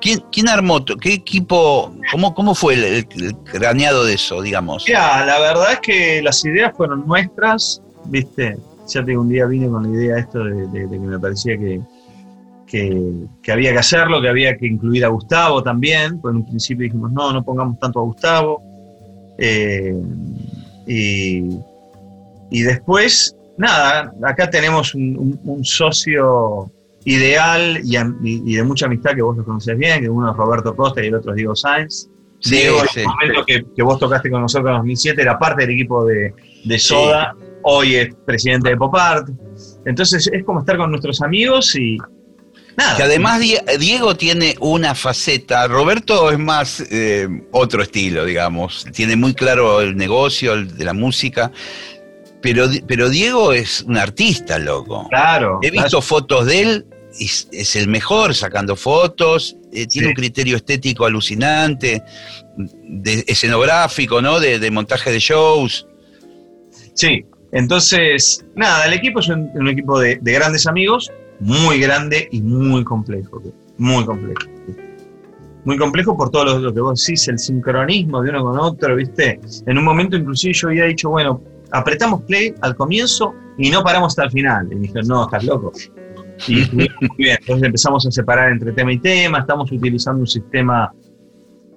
A: quién, quién armó? ¿Qué equipo? ¿Cómo, cómo fue el, el- el craneado de eso, digamos?
C: Mira, la verdad es que las ideas fueron nuestras, viste, ya te un día vine con la idea esto de, de- de que me parecía que, que, que había que hacerlo, que había que incluir a Gustavo también, pues en un principio dijimos, no, no pongamos tanto a Gustavo. Eh, y, y después, nada, acá tenemos un, un- un socio ideal y, de mucha amistad que vos lo conocés bien, que uno es Roberto Costa y el otro es Diego Sainz.
A: Sí,
C: Diego, en
A: sí.
C: el momento que, que vos tocaste con nosotros en 2007, era parte del equipo de, de Soda, hoy es presidente de Pop Art. Entonces es como estar con nuestros amigos y nada.
A: Que además Die- Diego tiene una faceta, Roberto es más eh, otro estilo, digamos, tiene muy claro el negocio el de la música, pero, pero Diego es un artista, loco.
C: Claro.
A: He visto fotos de él, es, es el mejor sacando fotos, eh, tiene
C: Sí.
A: un criterio estético alucinante, de, escenográfico, ¿no? De, de montaje de shows.
C: Sí, entonces, nada, el equipo es un, un equipo de, de grandes amigos, muy grande y muy complejo, muy complejo. Muy complejo por todo lo, lo que vos decís, el sincronismo de uno con otro, ¿viste? En un momento inclusive yo había dicho, bueno, apretamos play al comienzo y no paramos hasta el final. Y dije, no, estás loco. Y muy bien, entonces empezamos a separar entre tema y tema, estamos utilizando un sistema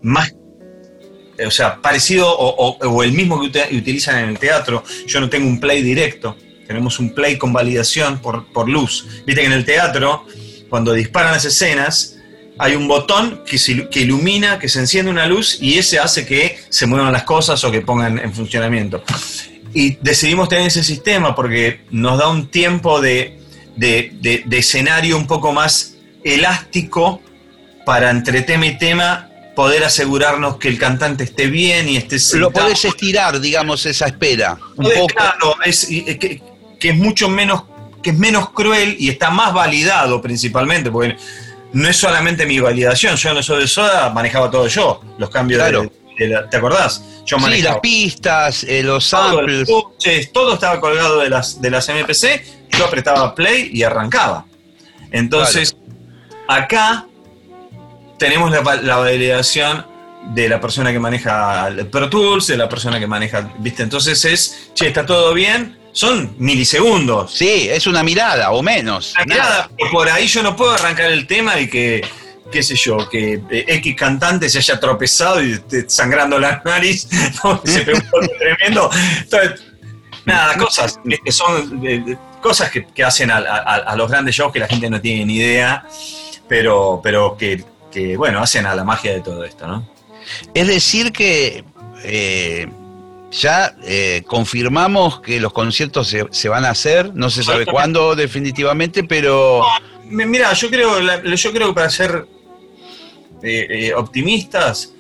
C: más o sea, parecido o, el mismo que ut- utilizan en el teatro. Yo no tengo un play directo, tenemos un play con validación por, por luz. Viste que en el teatro, cuando disparan las escenas, hay un botón que, se que ilumina, que se enciende una luz y ese hace que se muevan las cosas o que pongan en funcionamiento. Y decidimos tener ese sistema porque nos da un tiempo de, de- de- de escenario un poco más elástico para entre tema y tema poder asegurarnos que el cantante esté bien y esté
A: Lo
C: sentado.
A: podés estirar, digamos, esa espera. Un poco.
C: Claro, es, eh, que, que es mucho menos, que es menos cruel y está más validado principalmente, porque no es solamente mi validación, yo no soy de soda, manejaba todo yo, los cambios de- ¿te acordás? Yo
A: Sí,
C: manejaba
A: las pistas, eh, los
C: todo,
A: samples.
C: coches, todo estaba colgado de las, de las MPC, yo apretaba play y arrancaba. Entonces, acá tenemos la, la validación de la persona que maneja el Pro Tools, de la persona que maneja, ¿viste? Entonces es, che, está todo bien, son milisegundos.
A: Sí, es una mirada o menos. Nada.
C: mirada, por ahí yo no puedo arrancar el tema y que, qué sé yo, que eh, X cantante se haya tropezado y esté sangrando la nariz, ¿no? se pegó un tremendo. Entonces, nada, cosas que son eh, cosas que, que hacen a, a- a los grandes shows que la gente no tiene ni idea, pero, pero que, que, bueno, hacen a la magia de todo esto, ¿no?
A: Es decir que eh, ya eh, confirmamos que los conciertos se, se van a hacer, no se sabe cuándo definitivamente, pero
C: Mi- Mira, yo creo, yo creo que para ser eh, eh, optimistas,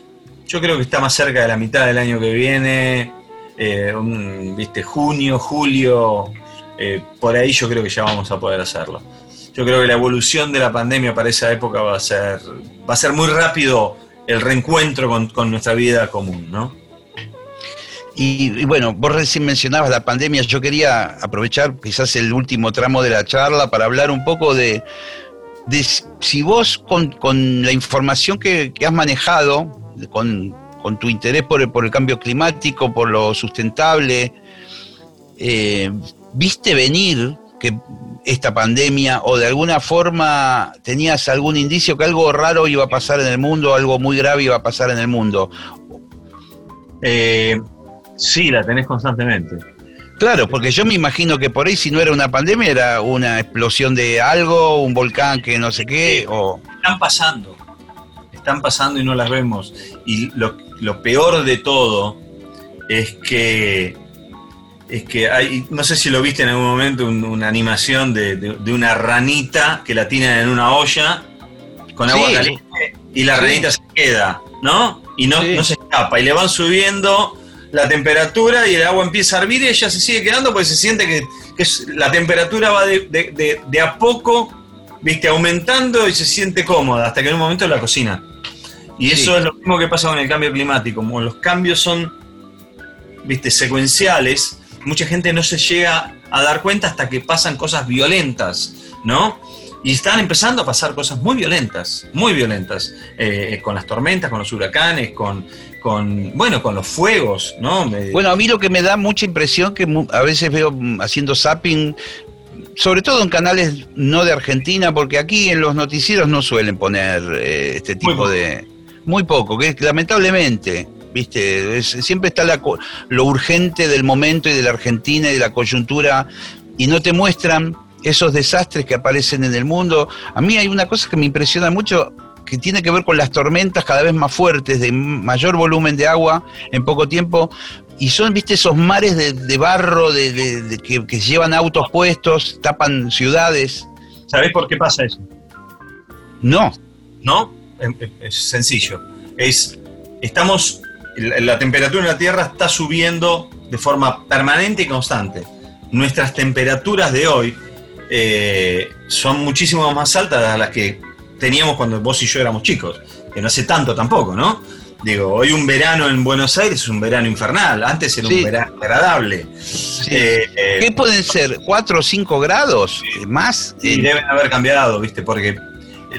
C: yo creo que está más cerca de la mitad del año que viene, eh, un, viste, junio, julio, eh, por ahí yo creo que ya vamos a poder hacerlo. Yo creo que la evolución de la pandemia para esa época va a ser, va a ser muy rápido el reencuentro con, con nuestra vida común, ¿no?
A: Y, bueno, vos recién mencionabas la pandemia, yo quería aprovechar quizás el último tramo de la charla para hablar un poco de, de si vos con, con la información que, que has manejado, con, con tu interés por el, por el cambio climático, por lo sustentable, eh, ¿viste venir que esta pandemia o de alguna forma tenías algún indicio que algo raro iba a pasar en el mundo, algo muy grave iba a pasar en el mundo?
C: Eh, sí, la tenés constantemente.
A: Claro, porque yo me imagino que por ahí si no era una pandemia era una explosión de algo, un volcán que no sé qué, o...
C: Están pasando, están pasando y no las vemos. Y lo, lo peor de todo es que es que hay, no sé si lo viste en algún momento, un- una animación de, de- de una ranita que la tiran en una olla con agua
A: Sí.
C: caliente y la
A: Sí.
C: ranita se queda, ¿no? Y no,
A: Sí.
C: no se escapa. Y le van subiendo la temperatura y el agua empieza a hervir y ella se sigue quedando porque se siente que, que la temperatura va de, de- de- a poco, viste, aumentando y se siente cómoda hasta que en un momento la cocina. Y eso es lo mismo que pasa con el cambio climático. Como los cambios son, viste, secuenciales, mucha gente no se llega a dar cuenta hasta que pasan cosas violentas, ¿no? Y están empezando a pasar cosas muy violentas, muy violentas, eh, con las tormentas, con los huracanes, con, con, bueno, con los fuegos, ¿no? Me-
A: Bueno, a mí lo que me da mucha impresión que a veces veo mm, haciendo zapping, sobre todo en canales no de Argentina, porque aquí en los noticieros no suelen poner eh, este
C: Muy
A: tipo
C: poco.
A: de... Muy poco, que lamentablemente, viste, Es- siempre está la lo urgente del momento y de la Argentina y de la coyuntura, y no te muestran esos desastres que aparecen en el mundo. A mí hay una cosa que me impresiona mucho, que tiene que ver con las tormentas cada vez más fuertes, de mayor volumen de agua en poco tiempo, y son, viste, esos mares de, de barro de, que, que llevan autos puestos, tapan ciudades.
C: ¿Sabés por qué pasa eso?
A: No,
C: ¿no? Es sencillo. Es, estamos, la, la temperatura en la Tierra está subiendo de forma permanente y constante. Nuestras temperaturas de hoy eh, son muchísimo más altas a las que teníamos cuando vos y yo éramos chicos, que no hace tanto tampoco, ¿no? Digo, hoy un verano en Buenos Aires es un verano infernal, antes era
A: Sí.
C: un verano agradable. Eh, eh,
A: ¿qué pueden ser? ¿4 o 5 grados más?
C: Y deben haber cambiado, ¿viste? Porque,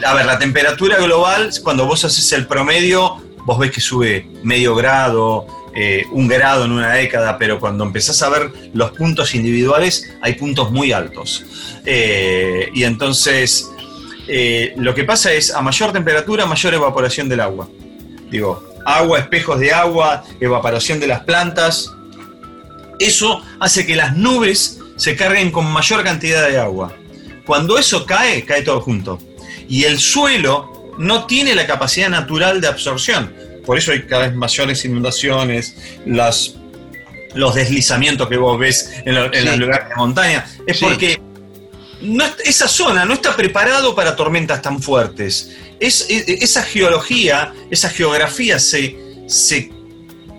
C: a ver, la temperatura global, cuando vos haces el promedio, vos ves que sube medio grado, eh, un grado en una década, pero cuando empezás a ver los puntos individuales, hay puntos muy altos. Eh, y entonces, eh, lo que pasa es, a mayor temperatura, mayor evaporación del agua. Digo, agua, espejos de agua, evaporación de las plantas. Eso hace que las nubes se carguen con mayor cantidad de agua. Cuando eso cae, cae todo junto. Y el suelo no tiene la capacidad natural de absorción. Por eso hay cada vez mayores inundaciones, las, los deslizamientos que vos ves en, lo- en
A: Sí.
C: los lugares de montaña. Es
A: Sí.
C: porque no esa zona no está preparado para tormentas tan fuertes. Es, es- esa geología, esa geografía se, se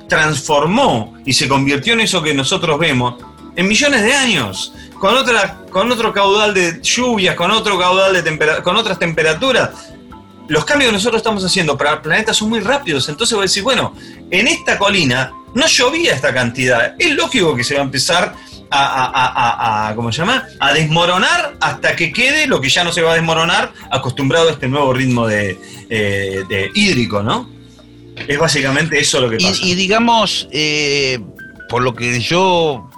C: transformó y se convirtió en eso que nosotros vemos en millones de años, con, otra, con otro caudal de lluvias, con otro caudal de tempera- con otras temperaturas. Los cambios que nosotros estamos haciendo para el planeta son muy rápidos, entonces vos decís, bueno, en esta colina no llovía esta cantidad, es lógico que se va a empezar a, a- a- a- a- ¿cómo se llama? a desmoronar hasta que quede lo que ya no se va a desmoronar, acostumbrado a este nuevo ritmo de, eh, de hídrico, ¿no? Es básicamente eso lo que pasa.
A: y, y digamos, eh, por lo que yo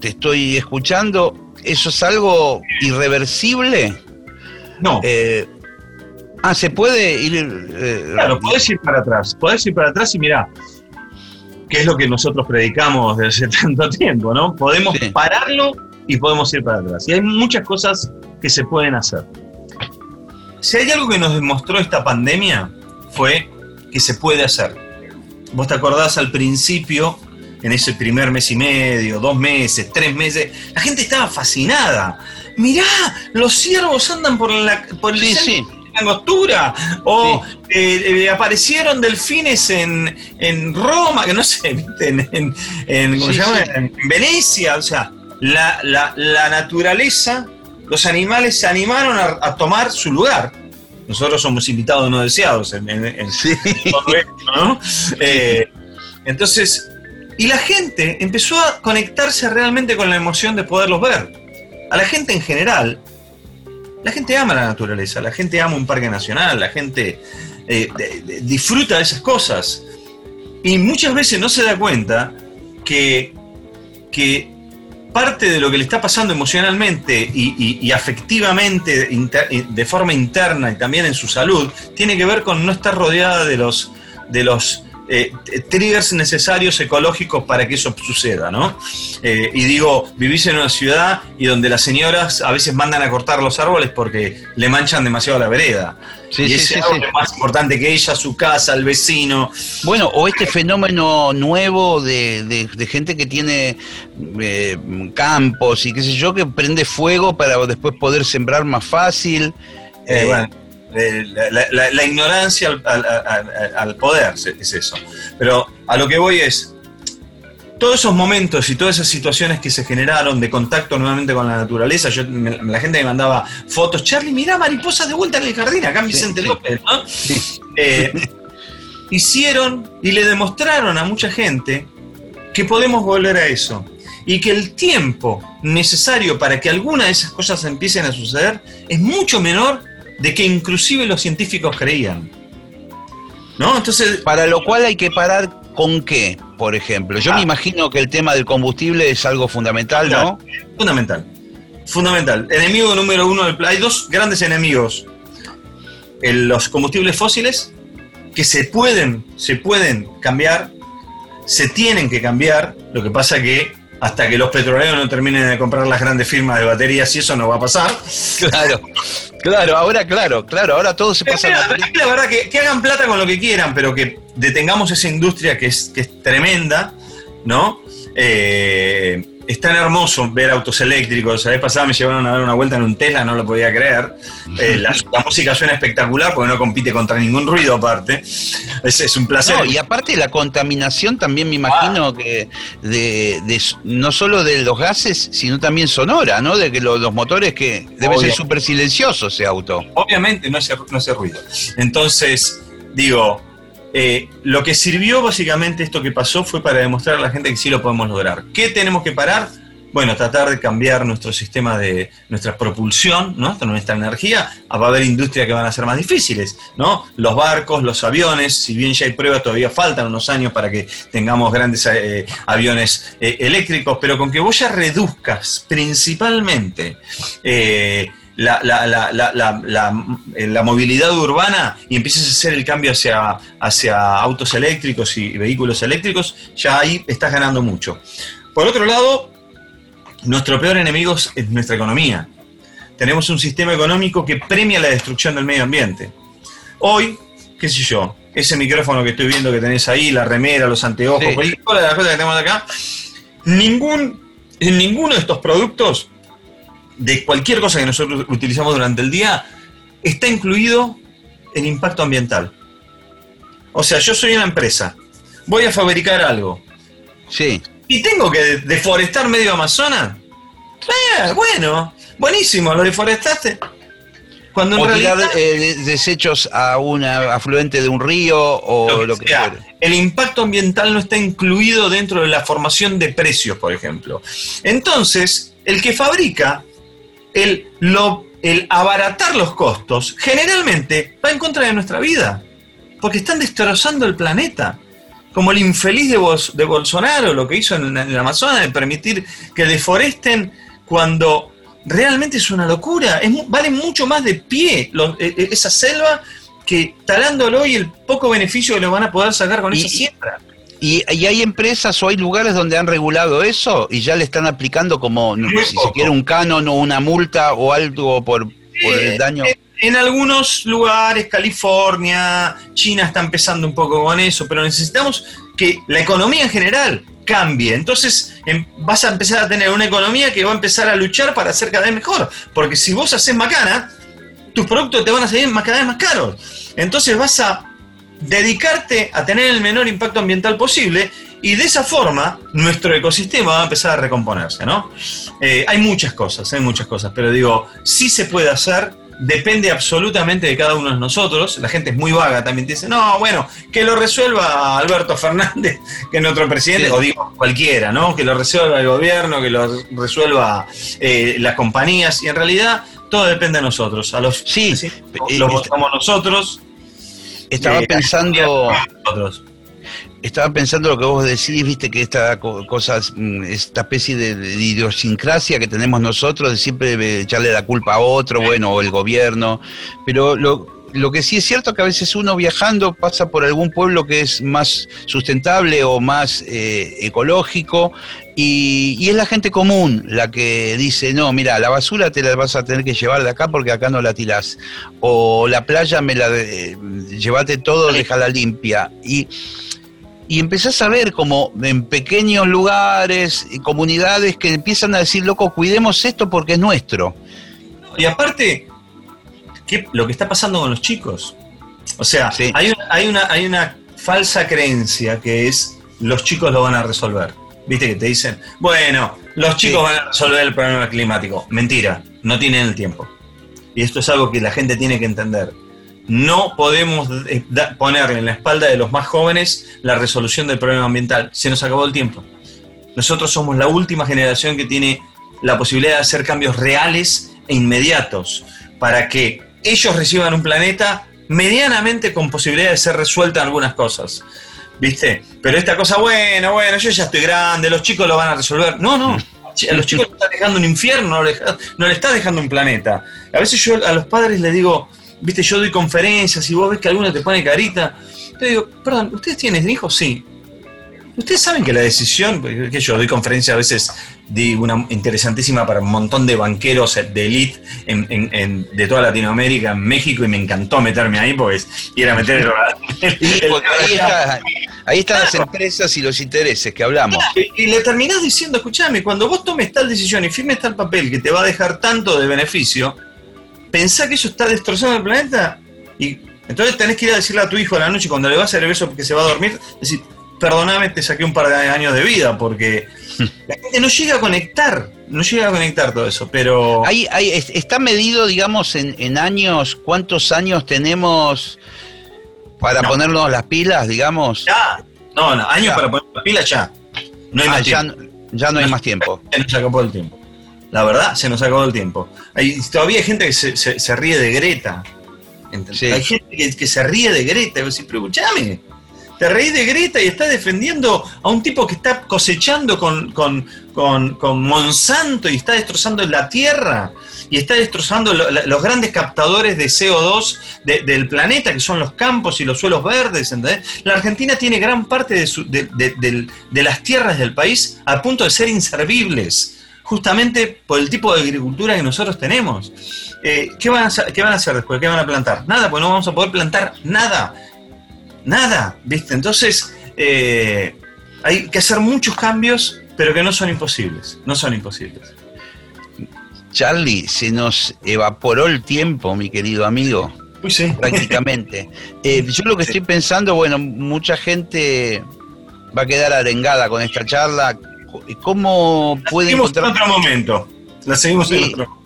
A: te estoy escuchando, ¿eso es algo irreversible?
C: no,
A: Eh, ah, ¿se puede ir...? eh,
C: Claro, podés ir para atrás, podés ir para atrás y mirá, que es lo que nosotros predicamos desde hace tanto tiempo, ¿no? Podemos
A: Sí.
C: pararlo y podemos ir para atrás. Y hay muchas cosas que se pueden hacer. Si hay algo que nos demostró esta pandemia, fue que se puede hacer. Vos te acordás al principio, en ese primer mes y medio, dos meses, tres meses, la gente estaba fascinada. Mirá, los ciervos andan por, la, por el
A: sí.
C: Angostura, o eh, eh, aparecieron delfines en, en Roma, que no sé, en, en- en- ¿cómo
A: Sí,
C: se llama?
A: sí.
C: En Venecia, o sea, la, la- la naturaleza, los animales se animaron a, a tomar su lugar. Nosotros somos invitados no deseados en,
A: Sí.
C: todo esto, ¿no? Eh, entonces, y la gente empezó a conectarse realmente con la emoción de poderlos ver. A la gente en general, la gente ama la naturaleza, la gente ama un parque nacional, la gente eh, disfruta de esas cosas. Y muchas veces no se da cuenta que, que parte de lo que le está pasando emocionalmente y, afectivamente, inter- de forma interna y también en su salud, tiene que ver con no estar rodeada de los, de los eh, triggers necesarios ecológicos para que eso suceda, ¿no? Eh, y digo, vivís en una ciudad y donde las señoras a veces mandan a cortar los árboles porque le manchan demasiado la vereda.
A: Sí,
C: y
A: sí,
C: ese
A: sí,
C: árbol
A: sí.
C: es más importante que ella, su casa, el vecino.
A: Bueno, o este fenómeno nuevo de, de- de gente que tiene eh, campos y qué sé yo, que prende fuego para después poder sembrar más fácil.
C: Eh, bueno, eh, la, la- la- ignorancia al, al- al- al poder es eso. Pero a lo que voy es, todos esos momentos y todas esas situaciones que se generaron de contacto nuevamente con la naturaleza, yo, me- la gente me mandaba fotos, Charlie, mirá mariposas de vuelta en el jardín, acá en Vicente. López, ¿no? Eh, hicieron y le demostraron a mucha gente que podemos volver a eso. Y que el tiempo necesario para que alguna de esas cosas empiecen a suceder es mucho menor de que inclusive los científicos creían. ¿No? Entonces,
A: Para lo cual hay que parar con qué, por ejemplo. Yo
C: Ah.
A: me imagino que el tema del combustible es algo fundamental, ¿no?
C: fundamental. Fundamental. Enemigo número uno del Hay dos grandes enemigos. El- los combustibles fósiles, que se pueden, se pueden cambiar, se tienen que cambiar. Lo que pasa que hasta que los petroleros no terminen de comprar las grandes firmas de baterías, y eso no va a pasar.
A: Claro, claro, ahora claro, claro, ahora todo se pasa a
C: Mira,
A: batería.
C: la verdad que, que hagan plata con lo que quieran, pero que detengamos esa industria que es, que es tremenda, ¿no? Eh, es tan hermoso ver autos eléctricos. La vez pasada me llevaron a dar una vuelta en un Tesla, no lo podía creer. Eh, la, la música suena espectacular porque no compite contra ningún ruido aparte. Es, es un placer.
A: No, y aparte la contaminación también me imagino que de, de- no solo de los gases, sino también sonora, ¿no? De que lo- los motores que debe ser súper silencioso ese auto.
C: Obviamente no hace, no hace ruido. Entonces, digo, eh, lo que sirvió básicamente esto que pasó fue para demostrar a la gente que sí lo podemos lograr. ¿Qué tenemos que parar? Bueno, tratar de cambiar nuestro sistema de nuestra propulsión, nuestra energía. Ah, Va a haber industrias que van a ser más difíciles, ¿no? Los barcos, los aviones, si bien ya hay pruebas, todavía faltan unos años para que tengamos grandes eh, aviones eh, eléctricos, pero con que vos ya reduzcas principalmente la, la- la- la- la- la- eh, la movilidad urbana y empieces a hacer el cambio hacia, hacia autos eléctricos y vehículos eléctricos, ya ahí estás ganando mucho. Por otro lado, nuestro peor enemigo es nuestra economía. Tenemos un sistema económico que premia la destrucción del medio ambiente. Hoy, qué sé yo, ese micrófono que estoy viendo que tenés ahí, la remera, los anteojos,
A: Sí.
C: de las cosas que tenemos acá, ningún, en ninguno de estos productos, de cualquier cosa que nosotros utilizamos durante el día, está incluido el impacto ambiental. O sea, yo soy una empresa, voy a fabricar algo,
A: Sí.
C: ¿Y tengo que deforestar medio Amazonas? Eh, bueno, buenísimo, lo deforestaste. Cuando en
A: O tirar
C: realidad,
A: eh, de- desechos a un afluente de un río o lo que,
C: sea, el impacto ambiental no está incluido dentro de la formación de precios, por ejemplo. Entonces, el que fabrica, el, lo, el abaratar los costos, generalmente va en contra de nuestra vida, porque están destrozando el planeta. Como el infeliz de, Bos- de Bolsonaro, lo que hizo en, en el Amazonas, de permitir que deforesten cuando realmente es una locura. Es vale mucho más de pie lo- e- e- esa selva que talándolo y el poco beneficio que le van a poder sacar con
A: Y-
C: esa siembra.
A: ¿Y, y hay empresas o hay lugares donde han regulado eso y ya le están aplicando como, no, si se quiere, un canon o una multa o algo por, por
C: Eh,
A: el daño?
C: En, en algunos lugares, California, China está empezando un poco con eso, pero necesitamos que la economía en general cambie. Entonces em, vas a empezar a tener una economía que va a empezar a luchar para ser cada vez mejor. Porque si vos haces macana, tus productos te van a salir más, cada vez más caros. Entonces vas a dedicarte a tener el menor impacto ambiental posible y de esa forma nuestro ecosistema va a empezar a recomponerse, ¿no? Eh, hay muchas cosas, hay muchas cosas, pero digo, sí se puede hacer, depende absolutamente de cada uno de nosotros. La gente es muy vaga, también te dice, no, bueno, que lo resuelva Alberto Fernández, que es nuestro presidente,
A: Sí.
C: o digo, cualquiera, ¿no? Que lo resuelva el gobierno, que lo resuelva eh, las compañías, y en realidad todo depende de nosotros. A los
A: Sí,
C: sí,
A: eh,
C: los
A: está-
C: votamos nosotros.
A: Estaba
C: eh,
A: pensando, estaba pensando lo que vos decís, viste que esta co- cosas, mm, esta especie de, de idiosincrasia que tenemos nosotros de siempre echarle la culpa a otro, bueno, o el gobierno, pero lo, lo que sí es cierto es que a veces uno viajando pasa por algún pueblo que es más sustentable o más eh, ecológico y, y es la gente común la que dice, no, mira, la basura te la vas a tener que llevar de acá porque acá no la tirás. O la playa me la de- llévate todo, déjala limpia. Y, y empezás a ver como en pequeños lugares y comunidades que empiezan a decir, loco, cuidemos esto porque es nuestro.
C: Y aparte, ¿qué, lo que está pasando con los chicos. O sea,
A: Sí.
C: hay, una, hay, una, hay una falsa creencia que es los chicos lo van a resolver. Viste que te dicen, bueno, los chicos
A: Sí.
C: van a resolver el problema climático. Mentira, no tienen el tiempo. Y esto es algo que la gente tiene que entender. No podemos eh, ponerle en la espalda de los más jóvenes la resolución del problema ambiental. Se nos acabó el tiempo. Nosotros somos la última generación que tiene la posibilidad de hacer cambios reales e inmediatos para que ellos reciban un planeta medianamente con posibilidad de ser resueltas algunas cosas. ¿Viste? Pero esta cosa, bueno, bueno, yo ya estoy grande, los chicos lo van a resolver. No, no. A los chicos le están dejando un infierno, no le, no le está dejando un planeta. A veces yo a los padres les digo, viste, yo doy conferencias y vos ves que alguno te pone carita. Te digo, perdón, ¿ustedes tienen hijos? Sí. Ustedes saben que la decisión, que yo doy conferencia a veces, di una interesantísima para un montón de banqueros de elite en, en- en- de toda Latinoamérica, en México, y me encantó meterme ahí, porque ir a meter el,
A: porque ahí, está- ahí están las empresas y los intereses que hablamos.
C: Y, y le terminás diciendo, escuchame, cuando vos tomes tal decisión y firmes tal papel que te va a dejar tanto de beneficio, pensá que eso está destrozando el planeta y entonces tenés que ir a decirle a tu hijo a la noche cuando le vas a hacer el beso porque se va a dormir, decir, perdoname, te saqué un par de años de vida, porque la gente no llega a conectar, no llega a conectar todo eso, pero...
A: Hay, hay- es- está medido, digamos, en, en años, cuántos años tenemos para
C: No.
A: ponernos las pilas, digamos.
C: Ya, no, no, años
A: Ya.
C: para poner la pila ya. No hay
A: Ah,
C: más
A: ya,
C: tiempo.
A: no- ya no hay más tiempo.
C: Se nos acabó el tiempo. La verdad, se nos acabó el tiempo. Hay, todavía hay gente que se, se- se ríe de Greta. Hay gente que, que se ríe de Greta. Y vos decís, pero escuchame, te reís de Greta y estás defendiendo a un tipo que está cosechando con, con- con- Monsanto y está destrozando la tierra y está destrozando los grandes captadores de CO2 de- del planeta, que son los campos y los suelos verdes. La Argentina tiene gran parte de, las tierras del país a punto de ser inservibles, justamente por el tipo de agricultura que nosotros tenemos. Eh, ¿qué, van a ¿Qué van a hacer después? ¿Qué van a plantar? Nada, pues no vamos a poder plantar nada. Nada, ¿viste? Entonces, eh, hay que hacer muchos cambios, pero que no son imposibles. No son imposibles.
A: Charlie, se nos evaporó el tiempo, mi querido amigo,
C: Uy, sí.
A: prácticamente. Eh, yo lo que
C: Sí.
A: estoy pensando, bueno, mucha gente va a quedar arengada con esta charla. ¿Cómo puede
C: seguimos en
A: encontrar?
C: otro momento. La seguimos en
A: Sí.
C: otro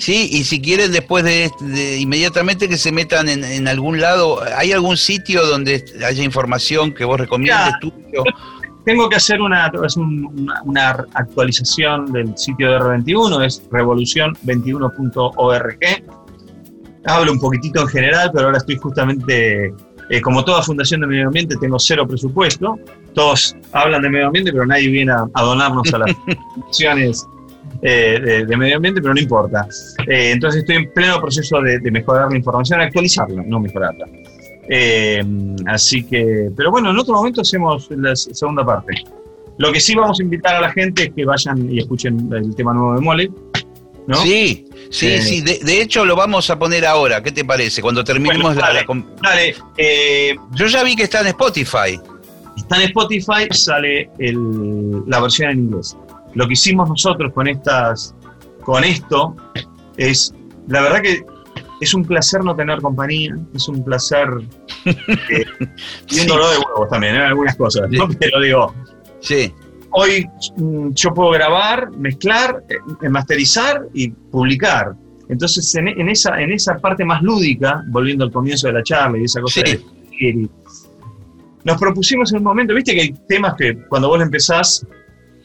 A: Sí, y si quieren después de, este- de- inmediatamente que se metan en, en algún lado, ¿hay algún sitio donde haya información que vos recomiendes
C: Ya.
A: tuyo?
C: Tengo que hacer una, una, una actualización del sitio de R21, es revolución21.org. Hablo un poquitito en general, pero ahora estoy justamente, eh, como toda fundación de medio ambiente, tengo cero presupuesto. Todos hablan de medio ambiente, pero nadie viene a, a donarnos a las fundaciones eh, de, de medio ambiente, pero no importa. Eh, entonces estoy en pleno proceso de, de mejorar la información, actualizarla, no mejorarla. Eh, así que, pero bueno, en otro momento hacemos la segunda parte. Lo que sí vamos a invitar a la gente es que vayan y escuchen el tema nuevo de Mole. ¿no?
A: Sí, sí,
C: Eh.
A: sí. De, de hecho, lo vamos a poner ahora. ¿Qué te parece? Cuando terminemos
C: Bueno,
A: la-
C: dale.
A: la com-
C: Dale, eh,
A: Yo ya vi que está en Spotify.
C: está en Spotify, sale el- la versión en inglés. Lo que hicimos nosotros con estas, con esto, es, la verdad que es un placer no tener compañía, es un placer eh, y un dolor de huevos también, en algunas cosas, ¿no? Pero digo,
A: Sí,
C: hoy mm, yo puedo grabar, mezclar, eh, masterizar y publicar. Entonces, en, en esa, en esa parte más lúdica, volviendo al comienzo de la charla y esa cosa
A: Sí.
C: de nos propusimos en un momento, viste que hay temas que cuando vos empezás,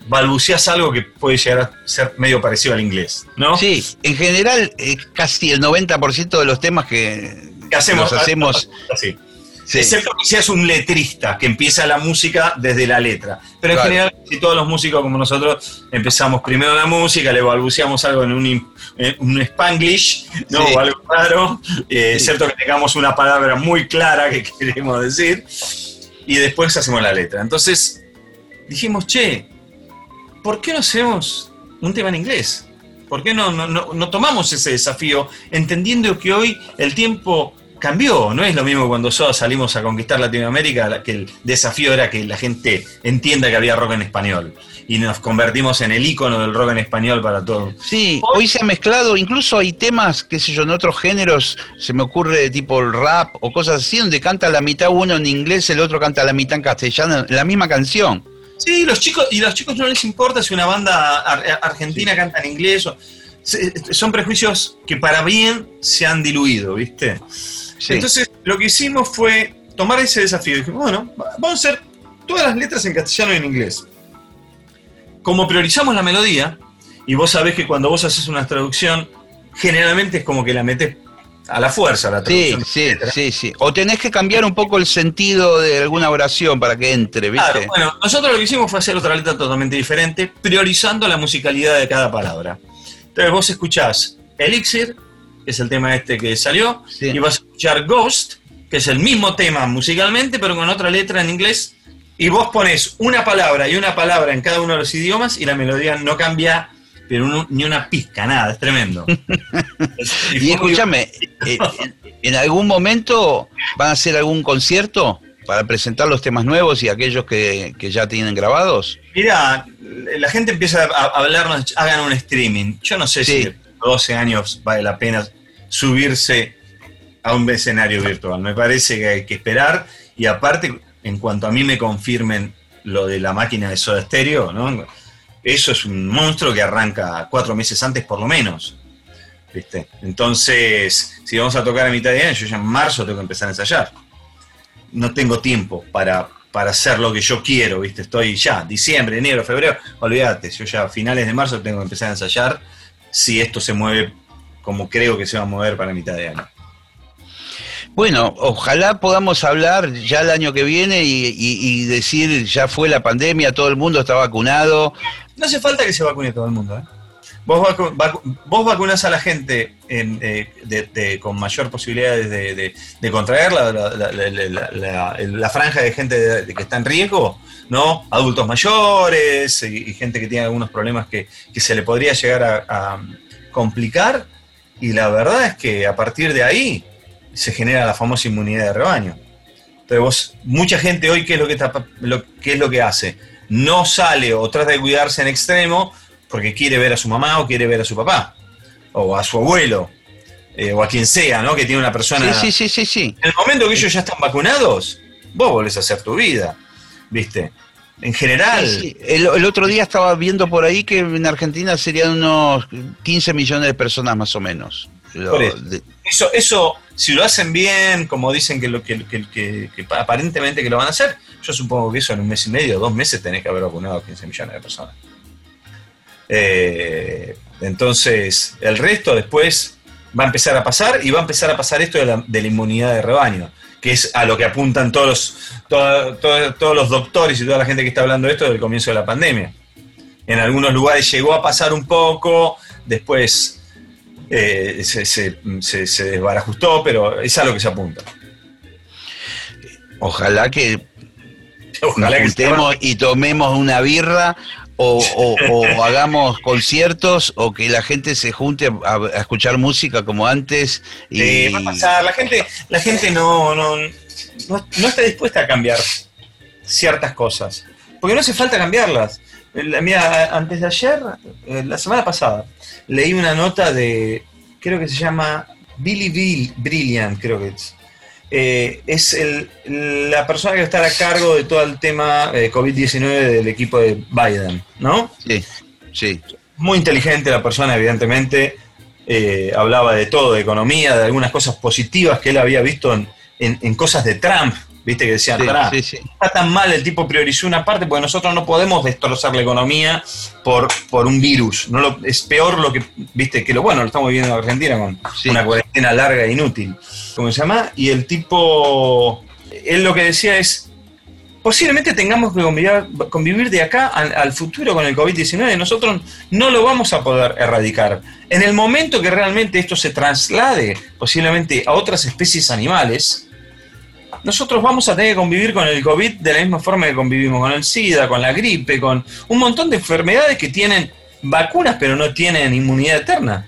C: balbuceás algo que puede llegar a ser medio parecido al inglés, ¿no?
A: sí. En general, eh, casi el 90% de los temas que
C: Que hacemos,
A: los hacemos
C: así.
A: Sí.
C: Excepto que seas un letrista, que empieza la música desde la letra. Pero en
A: Claro.
C: general, si todos los músicos como nosotros empezamos primero la música, le balbuceamos algo en un, en un spanglish, ¿no?
A: Sí.
C: O algo raro, eh,
A: Sí.
C: excepto que tengamos una palabra muy clara que queremos decir, y después hacemos la letra. Entonces dijimos, che, ¿por qué no hacemos un tema en inglés? ¿Por qué no, no, no- no tomamos ese desafío entendiendo que hoy el tiempo cambió? No es lo mismo cuando nosotros salimos a conquistar Latinoamérica, la- que el desafío era que la gente entienda que había rock en español. Y nos convertimos en el ícono del rock en español para todo.
A: Sí, hoy se ha mezclado, incluso hay temas, qué sé yo, en otros géneros, se me ocurre tipo el rap o cosas así, donde canta la mitad uno en inglés, el otro canta la mitad en castellano, la misma canción.
C: Sí, los chicos, y a los chicos no les importa si una banda ar- argentina canta en inglés. o- son prejuicios que para bien se han diluido, ¿viste?
A: Sí.
C: Entonces, lo que hicimos fue tomar ese desafío. Dijimos, bueno, va- vamos a hacer todas las letras en castellano y en inglés. Como priorizamos la melodía, y vos sabés que cuando vos haces una traducción, generalmente es como que la metes a la fuerza, la
A: Sí,
C: traducción.
A: sí, sí, sí. O tenés que cambiar un poco el sentido de alguna oración para que entre, ¿viste?
C: Claro, bueno, nosotros lo que hicimos fue hacer otra letra totalmente diferente, priorizando la musicalidad de cada palabra. Entonces vos escuchás Elixir, que es el tema este que salió,
A: Sí.
C: y vas a escuchar Ghost, que es el mismo tema musicalmente, pero con otra letra en inglés, y vos pones una palabra y una palabra en cada uno de los idiomas y la melodía no cambia, pero ni una pizca, nada, es tremendo.
A: Y escúchame, eh, en, algún momento van a hacer algún concierto para presentar los temas nuevos y aquellos que, que ya tienen grabados.
C: Mira, la gente empieza a hablarnos, hagan un streaming. Yo no sé
A: Sí.
C: si 12 años vale la pena subirse a un escenario virtual. Me parece que hay que esperar y aparte, en cuanto a mí me confirmen lo de la máquina de soda estéreo, ¿no? Eso es un monstruo que arranca cuatro meses antes por lo menos. ¿Viste? Entonces, si vamos a tocar a mitad de año, yo ya en marzo tengo que empezar a ensayar no tengo tiempo para, para hacer lo que yo quiero, ¿viste? Estoy ya, diciembre, enero, febrero, olvídate, yo ya a finales de marzo tengo que empezar a ensayar si esto se mueve como creo que se va a mover para mitad de año.
A: Bueno, ojalá podamos hablar ya el año que viene y, y- y decir, ya fue la pandemia, todo el mundo está vacunado.
C: No hace falta que se vacune todo el mundo, ¿eh? Vos, vacu- vacunás a la gente en, eh, con mayor posibilidades de, contraer la, franja de gente que está en riesgo, ¿no? Adultos mayores y, gente que tiene algunos problemas que, se le podría llegar a, complicar. Y la verdad es que a partir de ahí se genera la famosa inmunidad de rebaño. Entonces vos, mucha gente hoy, ¿qué es lo que, qué es lo que hace? No sale o trata de cuidarse en extremo porque quiere ver a su mamá o quiere ver a su papá, o a su abuelo, eh, o a quien sea, ¿no? Que tiene una persona...
A: Sí, sí, sí, sí, sí.
C: En el momento que ellos ya están vacunados, vos volvés a hacer tu vida, ¿viste? En general...
A: Sí, sí. El, el otro día estaba viendo por ahí que en Argentina serían unos 15 millones de personas más o menos. Lo-
C: Por eso.
A: de-
C: Eso, eso, si lo hacen bien, como dicen que, lo, que, que- que- que aparentemente que lo van a hacer, yo supongo que eso en un mes y medio, dos meses tenés que haber vacunado a 15 millones de personas. Eh, entonces, el resto después va a empezar a pasar y va a empezar a pasar esto de la, de la inmunidad de rebaño, que es a lo que apuntan todos los, todo- todo- todos los doctores y toda la gente que está hablando de esto desde el comienzo de la pandemia. En algunos lugares llegó a pasar un poco, después eh, se, se- se- se desbarajustó, pero es a lo que se apunta.
A: Ojalá que
C: Ojalá
A: nos
C: que
A: juntemos y tomemos una birra o, o- o hagamos conciertos o que la gente se junte a, a escuchar música como antes. Y,
C: Eh, va a pasar. La gente, la gente no, no, no, no está dispuesta a cambiar ciertas cosas. Porque no hace falta cambiarlas. La- Mira, antes de ayer, eh, la semana pasada, leí una nota de, creo que se llama Billy Bill, Brilliant, creo que es. Eh, es el- la persona que va a estar a cargo de todo el tema eh, COVID-19 del equipo de Biden, ¿no?
A: Sí, sí.
C: muy inteligente la persona, evidentemente. eh, hablaba de todo, de economía, de algunas cosas positivas que él había visto en, en- en cosas de Trump. Viste que decían,
A: Sí,
C: "Pará,
A: sí, sí.
C: está tan mal, el tipo priorizó una parte, porque nosotros no podemos destrozar la economía por, por un virus. No lo, es peor lo que, viste, que lo bueno, lo estamos viviendo en Argentina con una cuarentena larga e inútil. ¿Cómo se llama? Y el tipo él lo que decía es, posiblemente tengamos que convivir, convivir de acá al, al futuro con el COVID-19. Nosotros no lo vamos a poder erradicar. En el momento que realmente esto se traslade posiblemente a otras especies animales, nosotros vamos a tener que convivir con el COVID de la misma forma que convivimos con el SIDA, con la gripe, con un montón de enfermedades que tienen vacunas pero no tienen inmunidad eterna.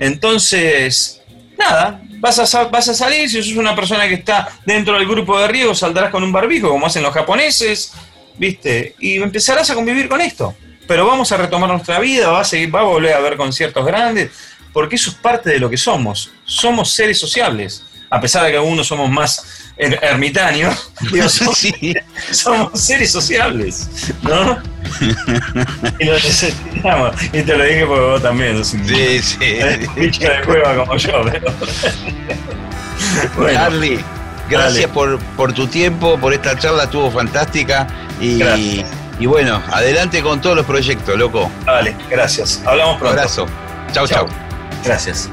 C: Entonces, nada, vas a, salir, si sos una persona que está dentro del grupo de riesgo, saldrás con un barbijo, como hacen los japoneses, ¿viste? Y empezarás a convivir con esto. Pero vamos a retomar nuestra vida, va a, seguir, va a volver a ver conciertos grandes, porque eso es parte de lo que somos. Somos seres sociables. A pesar de que algunos somos más er- ermitaños, digo, somos,
A: Sí.
C: somos seres sociables, ¿no? y lo necesitamos. Y te lo dije porque vos también sos un
A: Sí, sí.
C: bicho de cueva como yo, pero. bueno,
A: gracias por, por tu tiempo, por esta charla, estuvo fantástica. Y,
C: Gracias.
A: y bueno, adelante con todos los proyectos, loco.
C: vale, gracias. Hablamos
A: Un
C: pronto.
A: abrazo. Chau,
C: Chau.
A: chau.
C: Gracias.